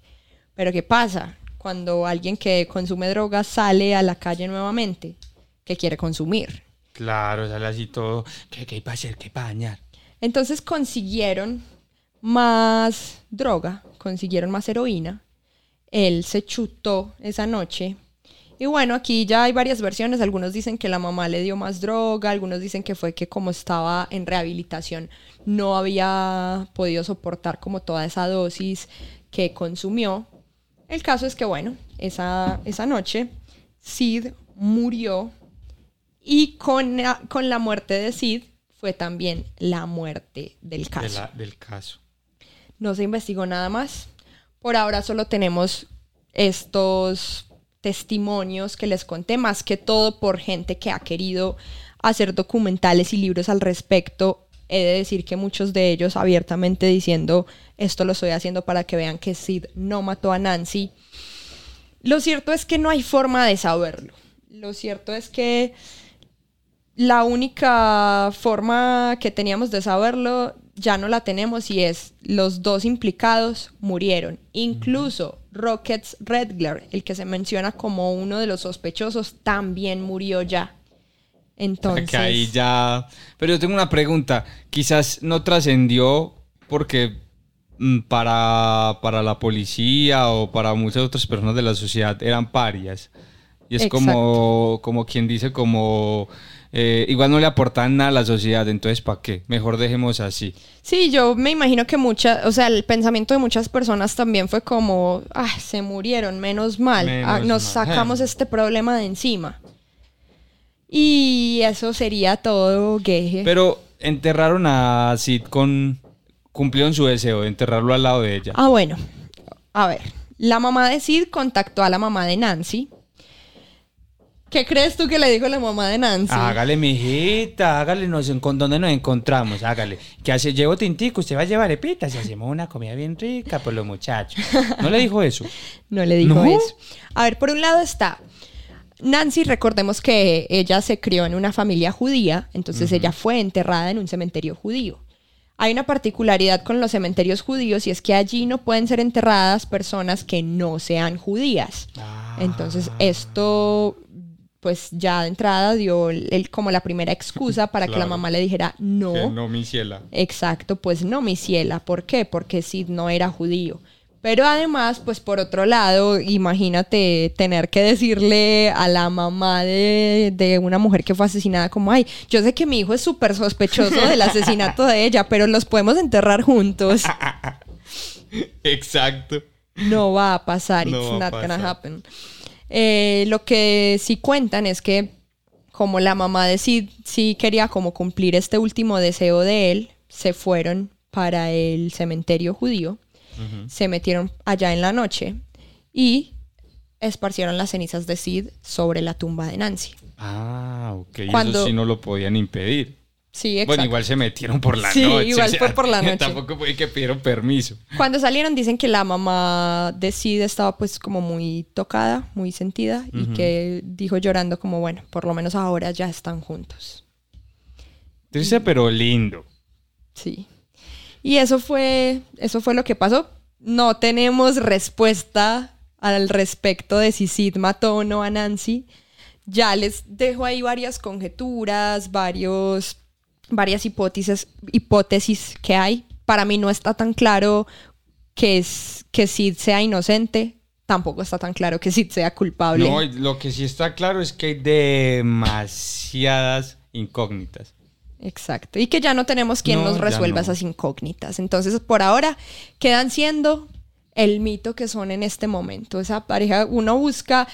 Pero ¿qué pasa? Cuando alguien que consume drogas sale a la calle nuevamente, que quiere consumir. Claro, sale así todo. ¿Qué, qué para hacer? ¿Qué para dañar? Entonces consiguieron más droga, consiguieron más heroína. él se chutó esa noche. Y bueno, aquí ya hay varias versiones. Algunos dicen que la mamá le dio más droga, algunos dicen que fue que como estaba en rehabilitación no había podido soportar como toda esa dosis que consumió. El caso es que bueno, esa, esa noche Sid murió y con la, con la muerte de Sid fue también la muerte del De caso. la- del caso. No se investigó nada más. Por ahora solo tenemos estos testimonios que les conté, más que todo por gente que ha querido hacer documentales y libros al respecto. He de decir que muchos de ellos abiertamente diciendo esto lo estoy haciendo para que vean que Sid no mató a Nancy. Lo cierto es que no hay forma de saberlo. Lo cierto es que la única forma que teníamos de saberlo ya no la tenemos y es los dos implicados murieron. Incluso Rockets Redgler, el que se menciona como uno de los sospechosos, también murió ya. Entonces, Que ahí ya. Pero yo tengo una pregunta. Quizás no trascendió porque mm, para, para la policía o para muchas otras personas de la sociedad eran parias. Y es como, como quien dice, como. eh, igual no le aportan nada a la sociedad, entonces ¿para qué? Mejor dejemos así. Sí, yo me imagino que muchas, o sea, el pensamiento de muchas personas también fue como, ah, se murieron, menos mal, Menos ah, nos mal. sacamos este problema de encima. Y eso sería todo, Geje. Pero enterraron a Sid con. Cumplieron su deseo de enterrarlo al lado de ella. Ah, bueno. A ver, la mamá de Sid contactó a la mamá de Nancy. ¿Qué crees tú que le dijo la mamá de Nancy? Hágale, mijita, hágale, nos, ¿dónde nos encontramos? Hágale. Que hace, llevo tintico, usted va a llevar epitas y hacemos una comida bien rica por los muchachos. ¿No le dijo eso? No le dijo ¿No? eso. A ver, por un lado está Nancy, recordemos que ella se crió en una familia judía, entonces ella fue enterrada en un cementerio judío. Hay una particularidad con los cementerios judíos y es que allí no pueden ser enterradas personas que no sean judías. Entonces esto pues ya de entrada dio el- como la primera excusa para que la mamá le dijera no. Que no, mi ciela. Exacto, pues no, mi ciela. ¿Por qué? Porque Sid no era judío. Pero además, pues por otro lado, imagínate tener que decirle a la mamá de, de una mujer que fue asesinada como, ay, yo sé que mi hijo es súper sospechoso del asesinato de ella, pero los podemos enterrar juntos. Exacto. No va a pasar, No it's va a not gonna pasar. happen. Eh, lo que sí cuentan es que como la mamá de Sid sí quería como cumplir este último deseo de él, se fueron para el cementerio judío, se metieron allá en la noche y esparcieron las cenizas de Sid sobre la tumba de Nancy. Ah, ok. Y Cuando- eso sí no lo podían impedir. Sí, exacto. Bueno, igual se metieron por la Sí, noche. igual fue por la noche. Tampoco fue que pidieron permiso. Cuando salieron dicen que la mamá de Sid estaba pues como muy tocada, muy sentida y que dijo llorando como bueno, por lo menos ahora ya están juntos. Triste pero lindo. Sí. Y eso fue eso fue lo que pasó. No tenemos respuesta al respecto de si Sid mató o no a Nancy. Ya les dejo ahí varias conjeturas, varios varias hipótesis hipótesis que hay. Para mí no está tan claro que, es, que Sid sea inocente. Tampoco está tan claro que Sid sea culpable. No, lo que sí está claro es que hay demasiadas incógnitas. Exacto. Y que ya no tenemos quien No, nos resuelva no. esas incógnitas. Entonces, por ahora, quedan siendo el mito que son en este momento. Esa pareja, uno busca.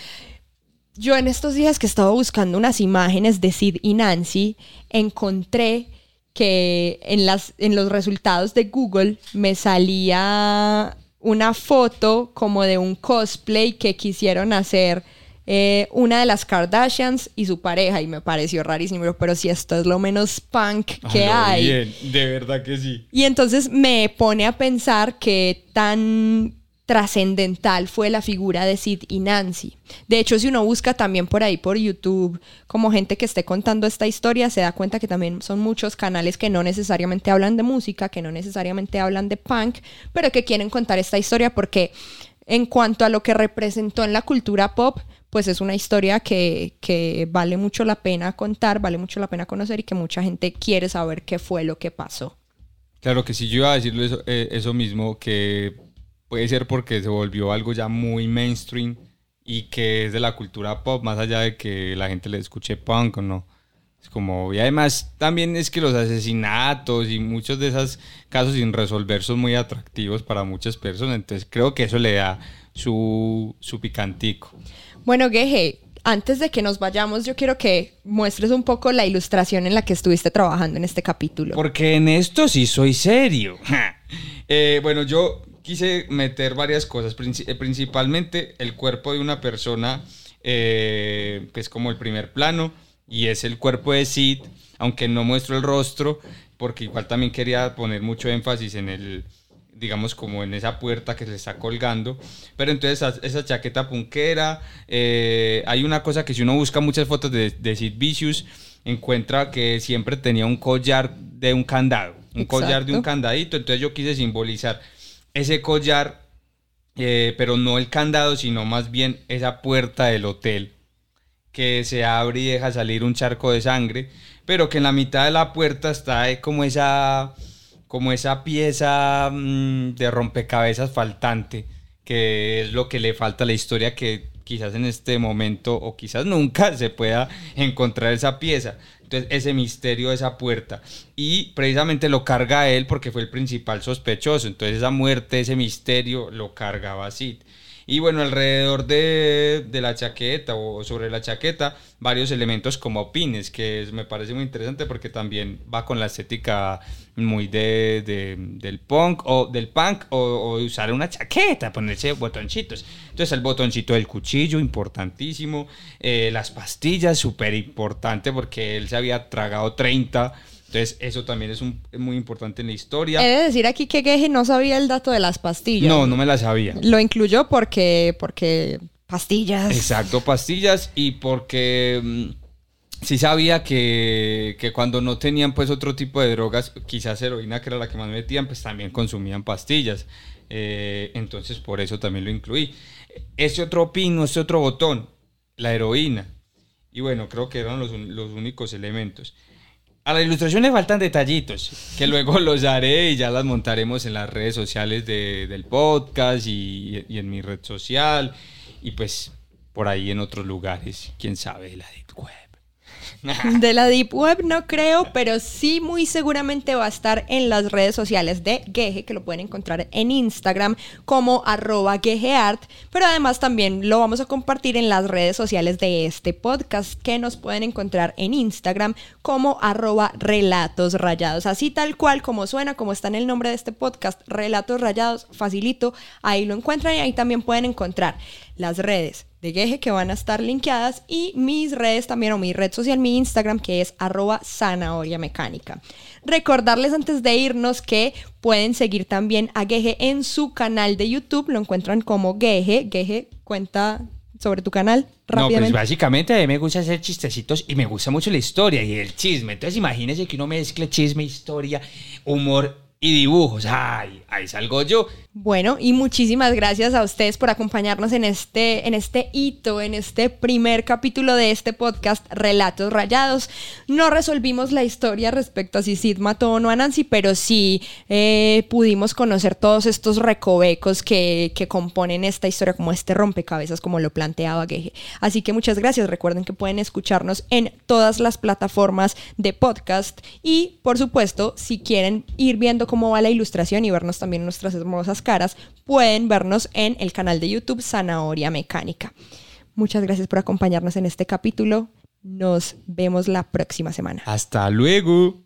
Yo en estos días que estaba buscando unas imágenes de Sid y Nancy, encontré que en, las, en los resultados de Google me salía una foto como de un cosplay que quisieron hacer eh, una de las Kardashians y su pareja y me pareció rarísimo, pero si esto es lo menos punk que hay. bien, de verdad que sí. Y entonces me pone a pensar que tan trascendental fue la figura de Sid y Nancy. De hecho, si uno busca también por ahí por YouTube como gente que esté contando esta historia, se da cuenta que también son muchos canales que no necesariamente hablan de música, que no necesariamente hablan de punk, pero que quieren contar esta historia porque en cuanto a lo que representó en la cultura pop, pues es una historia que, que vale mucho la pena contar, vale mucho la pena conocer y que mucha gente quiere saber qué fue lo que pasó. Claro que sí, yo iba a decirle eso, eh, eso mismo, que puede ser porque se volvió algo ya muy mainstream y que es de la cultura pop, más allá de que la gente le escuche punk o no. Es como, y además también es que los asesinatos y muchos de esos casos sin resolver son muy atractivos para muchas personas, entonces creo que eso le da su, su picantico. Bueno, Geje, antes de que nos vayamos, yo quiero que muestres un poco la ilustración en la que estuviste trabajando en este capítulo. Porque en esto sí soy serio. Eh, bueno, yo quise meter varias cosas, eh, principalmente el cuerpo de una persona, eh, que es como el primer plano, y es el cuerpo de Sid, aunque no muestro el rostro, porque igual también quería poner mucho énfasis en el, digamos, como en esa puerta que se está colgando. Pero entonces esa, esa chaqueta punquera, eh, hay una cosa que si uno busca muchas fotos de, de Sid Vicious, encuentra que siempre tenía un collar de un candado, un collar de un candadito, entonces yo quise simbolizar ese collar, eh, pero no el candado, sino más bien esa puerta del hotel que se abre y deja salir un charco de sangre, pero que en la mitad de la puerta está eh, como esa, como esa pieza mm, de rompecabezas faltante, que es lo que le falta a la historia que quizás en este momento o quizás nunca se pueda encontrar esa pieza. Entonces, ese misterio esa puerta. Y precisamente lo carga él porque fue el principal sospechoso. Entonces, esa muerte, ese misterio, lo cargaba Sid. Y bueno, alrededor de, de la chaqueta o sobre la chaqueta, varios elementos como pines, que me parece muy interesante porque también va con la estética muy de, de- del punk o del punk o, usar una chaqueta, ponerse botoncitos. Entonces el botoncito del cuchillo, importantísimo. Eh, las pastillas, súper importante porque él se había tragado 30. Entonces eso también es, un- es muy importante en la historia. He de decir aquí que Geje no sabía el dato de las pastillas. No, no me la sabía. Lo incluyó porque, porque pastillas. Exacto, pastillas y porque mm, sí sabía que, que cuando no tenían pues otro tipo de drogas, quizás heroína que era la que más metían, pues también consumían pastillas. Eh, entonces por eso también lo incluí. Ese otro pino, ese otro botón, la heroína. Y bueno, creo que eran los, los únicos elementos. A la ilustración faltan detallitos, que luego los haré y ya las montaremos en las redes sociales de- del podcast y, y en mi red social y pues por ahí en otros lugares, quién sabe, la Deep Web. De la Deep Web no creo, pero sí muy seguramente va a estar en las redes sociales de Geje, que lo pueden encontrar en Instagram como arroba Gejeart, pero además también lo vamos a compartir en las redes sociales de este podcast, que nos pueden encontrar en Instagram como arroba relatos rayados, así tal cual como suena, como está en el nombre de este podcast, relatos rayados, facilito, ahí lo encuentran y ahí también pueden encontrar las redes de Geje que van a estar linkeadas y mis redes también o mi red social, mi Instagram que es arroba zanahoria mecánica. Recordarles antes de irnos que pueden seguir también a Geje en su canal de YouTube, lo encuentran como Geje, Geje cuenta sobre tu canal No, pues básicamente a mí me gusta hacer chistecitos y me gusta mucho la historia y el chisme. Entonces imagínense que uno mezcle chisme, historia, humor y dibujos. Ay, ahí salgo yo. Bueno, y muchísimas gracias a ustedes por acompañarnos en este, en este hito, en este primer capítulo de este podcast Relatos Rayados. No resolvimos la historia respecto a si Sid mató o no a Nancy, pero sí eh, pudimos conocer todos estos recovecos que, que componen esta historia, como este rompecabezas, como lo planteaba Geje. Así que muchas gracias. Recuerden que pueden escucharnos en todas las plataformas de podcast y, por supuesto, si quieren ir viendo cómo va la ilustración y vernos también nuestras hermosas caras, pueden vernos en el canal de YouTube Zanahoria Mecánica. Muchas gracias por acompañarnos en este capítulo. Nos vemos la próxima semana. Hasta luego.